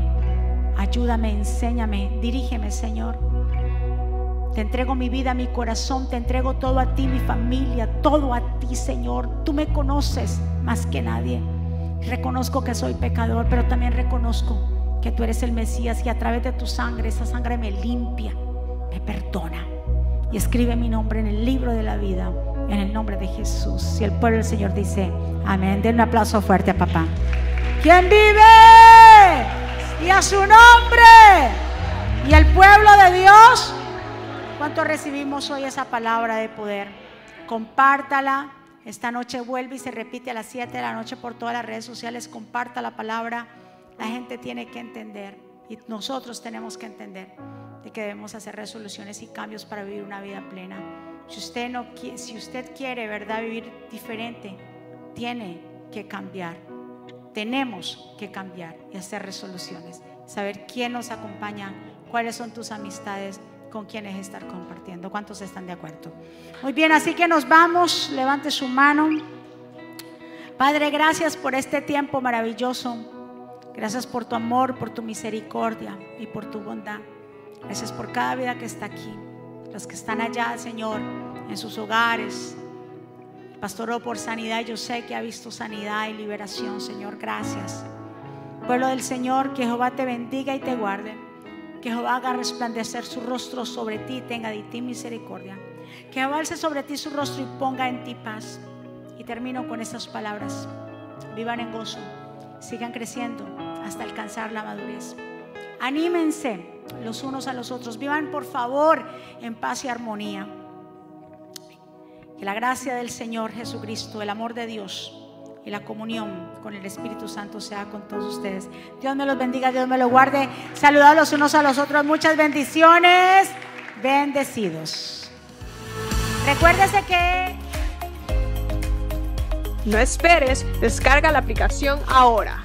ayúdame, enséñame, dirígeme, Señor. Te entrego mi vida, mi corazón, te entrego todo a ti, mi familia, todo a ti, Señor. Tú me conoces más que nadie. Reconozco que soy pecador, pero también reconozco que tú eres el Mesías y a través de tu sangre, esa sangre me limpia, me perdona y escribe mi nombre en el libro de la vida, en el nombre de Jesús. Y el pueblo del Señor dice, amén. Den un aplauso fuerte a papá. ¿Quién vive? Y a su nombre. Y el pueblo de Dios. ¿Cuánto recibimos hoy esa palabra de poder? Compártala. Esta noche vuelve y se repite a las 7 de la noche por todas las redes sociales. Comparta la palabra. La gente tiene que entender y nosotros tenemos que entender de que debemos hacer resoluciones y cambios para vivir una vida plena. Si usted, no, si usted quiere, ¿verdad?, vivir diferente, tiene que cambiar. Tenemos que cambiar y hacer resoluciones. Saber quién nos acompaña, cuáles son tus amistades con quienes estar compartiendo. ¿Cuántos están de acuerdo? Muy bien, así que nos vamos. Levante su mano. Padre, gracias por este tiempo maravilloso. Gracias por tu amor, por tu misericordia y por tu bondad. Gracias por cada vida que está aquí. Los que están allá, Señor, en sus hogares. Pastor, por sanidad. Yo sé que ha visto sanidad y liberación, Señor. Gracias. Pueblo del Señor, que Jehová te bendiga y te guarde. Que Jehová haga resplandecer su rostro sobre ti y tenga de ti misericordia. Que alce sobre ti su rostro y ponga en ti paz. Y termino con estas palabras. Vivan en gozo, sigan creciendo hasta alcanzar la madurez. Anímense los unos a los otros. Vivan por favor en paz y armonía. Que la gracia del Señor Jesucristo, el amor de Dios y la comunión con el Espíritu Santo sea con todos ustedes. Dios me los bendiga, Dios me los guarde. Saludados los unos a los otros. Muchas bendiciones. Bendecidos. Recuérdese que... No esperes, descarga la aplicación ahora.